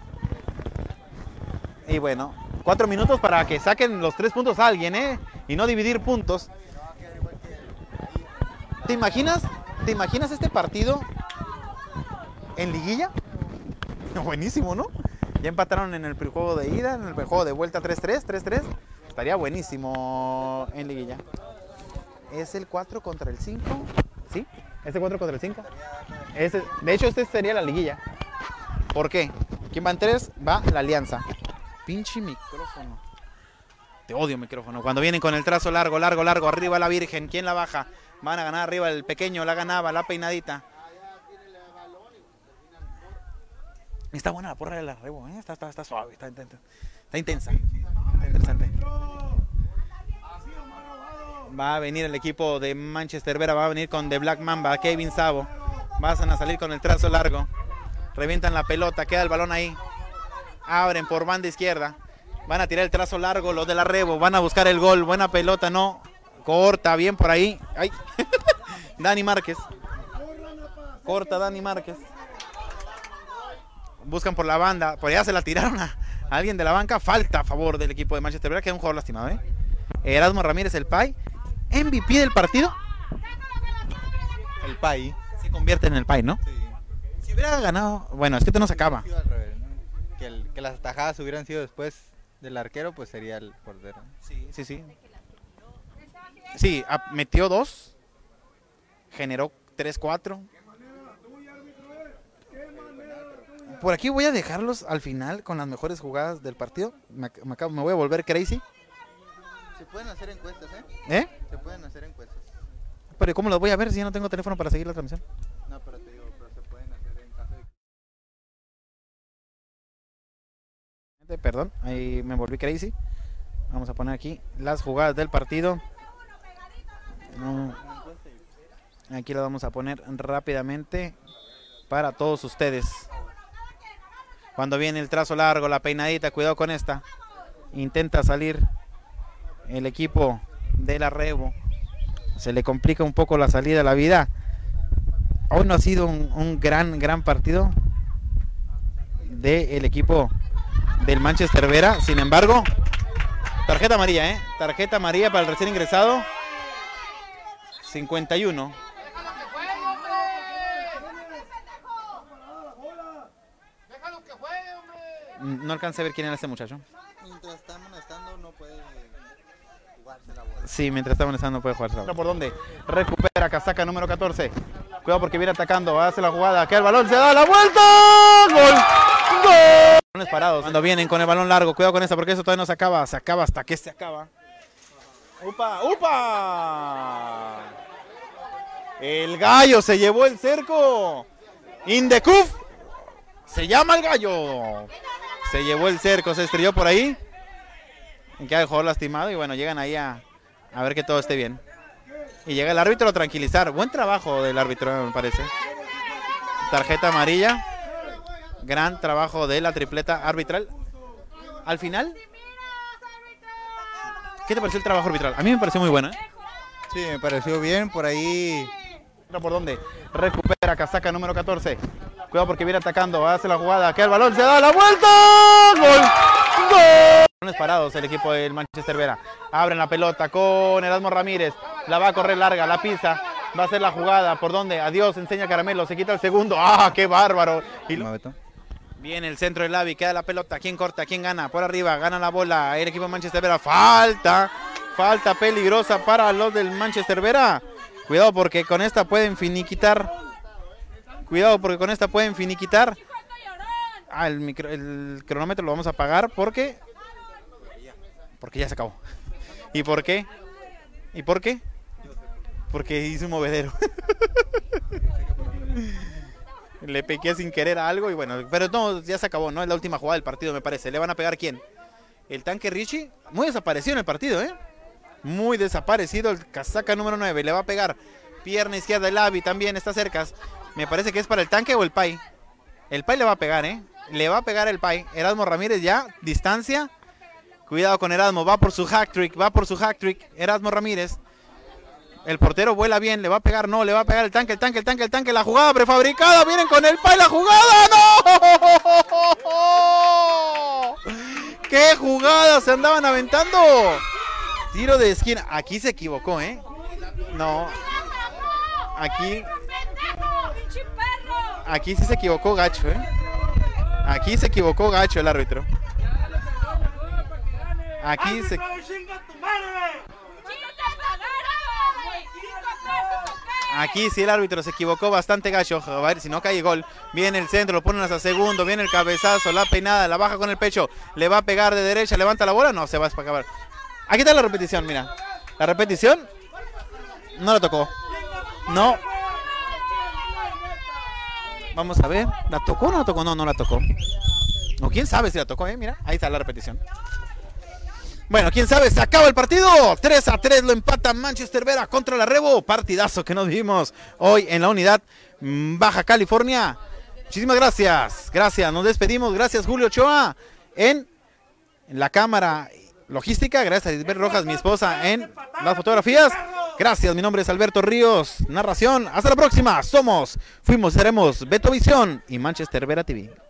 [SPEAKER 1] Y bueno, 4 minutos para que saquen los 3 puntos a alguien, ¿eh? Y no dividir puntos. ¿Te imaginas? ¿Te imaginas este partido en liguilla? Buenísimo, ¿no? Ya empataron en el juego de ida, en el juego de vuelta 3-3, 3-3. Estaría buenísimo en liguilla. Es el 4 contra el 5. ¿Sí? ¿Es el 4 contra el 5? Ese- de hecho, este sería la liguilla. ¿Por qué? ¿Quién va en 3? Va la alianza. Pinche micrófono. Te odio micrófono. Cuando vienen con el trazo largo, largo, largo, arriba la Virgen, ¿quién la baja? Van a ganar arriba el pequeño, la ganaba, la peinadita. Está buena la porra del arrebo, ¿eh? está, está, está suave, está, intensa. está intensa. Está interesante. Va a venir el equipo de Manchester Vera, va a venir con The Black Mamba, Kevin Sabo. Van a salir con el trazo largo. Revientan la pelota, queda el balón ahí. Abren por banda izquierda. Van a tirar el trazo largo, los del arrebo. Van a buscar el gol. Buena pelota, no. Corta, bien por ahí. Ay. Dani Márquez. Corta Dani Márquez. Buscan por la banda. Por allá se la tiraron a, a alguien de la banca. Falta a favor del equipo de Manchester. Vera que es un jugador lastimado, ¿eh? Erasmo Ramírez, el PAI. MVP del partido.
[SPEAKER 2] El PAI.
[SPEAKER 1] Se convierte en el PAI, ¿no?
[SPEAKER 2] Sí.
[SPEAKER 1] Si hubiera ganado. Bueno, es que esto no se acaba.
[SPEAKER 2] Que, el- que las atajadas hubieran sido después del arquero, pues sería el portero.
[SPEAKER 1] Sí, sí, sí. Sí, metió dos. Generó 3-4. Por aquí voy a dejarlos al final con las mejores jugadas del partido. Me, ac- me acabo- me voy a volver crazy.
[SPEAKER 2] Se pueden hacer encuestas, ¿eh?
[SPEAKER 1] ¿Eh?
[SPEAKER 2] Se pueden hacer encuestas.
[SPEAKER 1] Pero ¿cómo lo voy a ver si ya no tengo teléfono para seguir la transmisión?
[SPEAKER 2] No, pero te digo, pero se pueden hacer en caso de
[SPEAKER 1] Perdón, ahí me volví crazy. Vamos a poner aquí las jugadas del partido. Aquí lo vamos a poner rápidamente para todos ustedes. Cuando viene el trazo largo, la peinadita, cuidado con esta. Intenta salir el equipo de la Rebo. Se le complica un poco la salida a la vida. Hoy no ha sido un, un gran, gran partido del equipo del Manchester Vera. Sin embargo, tarjeta amarilla, ¿eh? Tarjeta amarilla para el recién ingresado. 51. No alcancé a ver quién era este muchacho.
[SPEAKER 2] Mientras está amonestando no puede jugarse la bola.
[SPEAKER 1] Sí, mientras está amonestando no puede jugar. ¿Por dónde? Recupera casaca número 14. Cuidado porque viene atacando. Hace la jugada. Queda el balón. Se da la vuelta. Gol. Gol. Balones parados. Cuando vienen con el balón largo. Cuidado con esta porque eso todavía no se acaba. Se acaba hasta que se acaba. ¡Upa! ¡Upa! El gallo se llevó el cerco. Indecuf. Se llama el gallo. Se llevó el cerco. Se estrelló por ahí. Queda el jugador lastimado y bueno, llegan ahí a, a ver que todo esté bien. Y llega el árbitro a tranquilizar. Buen trabajo del árbitro, me parece. Tarjeta amarilla. Gran trabajo de la tripleta arbitral. Al final, ¿Qué te pareció el trabajo arbitral? A mí me pareció muy bueno. ¿eh?
[SPEAKER 2] Sí, me pareció bien. Por ahí
[SPEAKER 1] ¿Por dónde? Recupera casaca número 14. Cuidado porque viene atacando. Hace la jugada. Que el balón se da la vuelta. ¡Gol! ¡Gol! Balones parados el equipo del Manchester Vera. Abren la pelota con Erasmo Ramírez. La va a correr larga, la pisa. Va a hacer la jugada. ¿Por dónde? Adiós, enseña Caramelo. Se quita el segundo. ¡Ah, qué bárbaro! Y lo- Viene el centro del Lavi, queda la pelota. ¿Quién corta? ¿Quién gana? Por arriba, gana la bola. El equipo de Manchester Vera. Falta. Falta peligrosa para los del Manchester Vera. Cuidado porque con esta pueden finiquitar. Cuidado porque con esta pueden finiquitar. Ah, el, micro- el cronómetro lo vamos a apagar porque. Porque ya se acabó. ¿Y por qué? ¿Y por qué? Porque hice un movedero. Le pequé sin querer a algo y bueno, pero no, ya se acabó, ¿no? Es la última jugada del partido, me parece. ¿Le van a pegar quién? El tanque Richie, muy desaparecido en el partido, ¿eh? Muy desaparecido el casaca número 9. Le va a pegar pierna izquierda el Avi también, está cerca. Me parece que es para el tanque o el Pai. El Pai le va a pegar, ¿eh? Le va a pegar el Pai. Erasmo Ramírez ya, distancia. Cuidado con Erasmo, va por su hack trick, va por su hack trick. Erasmo Ramírez. El portero vuela bien, le va a pegar, no, le va a pegar el tanque, el tanque, el tanque, el tanque, la jugada prefabricada, vienen con el Pai, la jugada, ¡no! ¡Qué jugada se andaban aventando! Tiro de esquina, aquí se equivocó, ¿eh? No, aquí, aquí sí se equivocó gacho, ¿eh? Aquí se equivocó gacho el árbitro. Aquí se... Aquí sí el árbitro se equivocó bastante gacho. A ver si no cae gol. Viene el centro, lo ponen hasta segundo. Viene el cabezazo, la peinada, la baja con el pecho. Le va a pegar de derecha, levanta la bola. No, se va a acabar. Aquí está la repetición, mira. La repetición no la tocó. No. Vamos a ver. ¿La tocó o no la tocó? No, no la tocó. O quién sabe si la tocó, eh. Mira, ahí está la repetición. Bueno, quién sabe, se acaba el partido. 3 a 3 lo empata Manchester Vera contra la Rebo. Partidazo que nos vimos hoy en la unidad mm, Baja California. Muchísimas gracias. Gracias, nos despedimos. Gracias, Julio Ochoa, en la cámara logística. Gracias a Isabel Rojas, mi esposa, en las fotografías. Gracias, mi nombre es Alberto Ríos. Narración. Hasta la próxima. Somos, fuimos, seremos Beto Visión y Manchester Vera TV.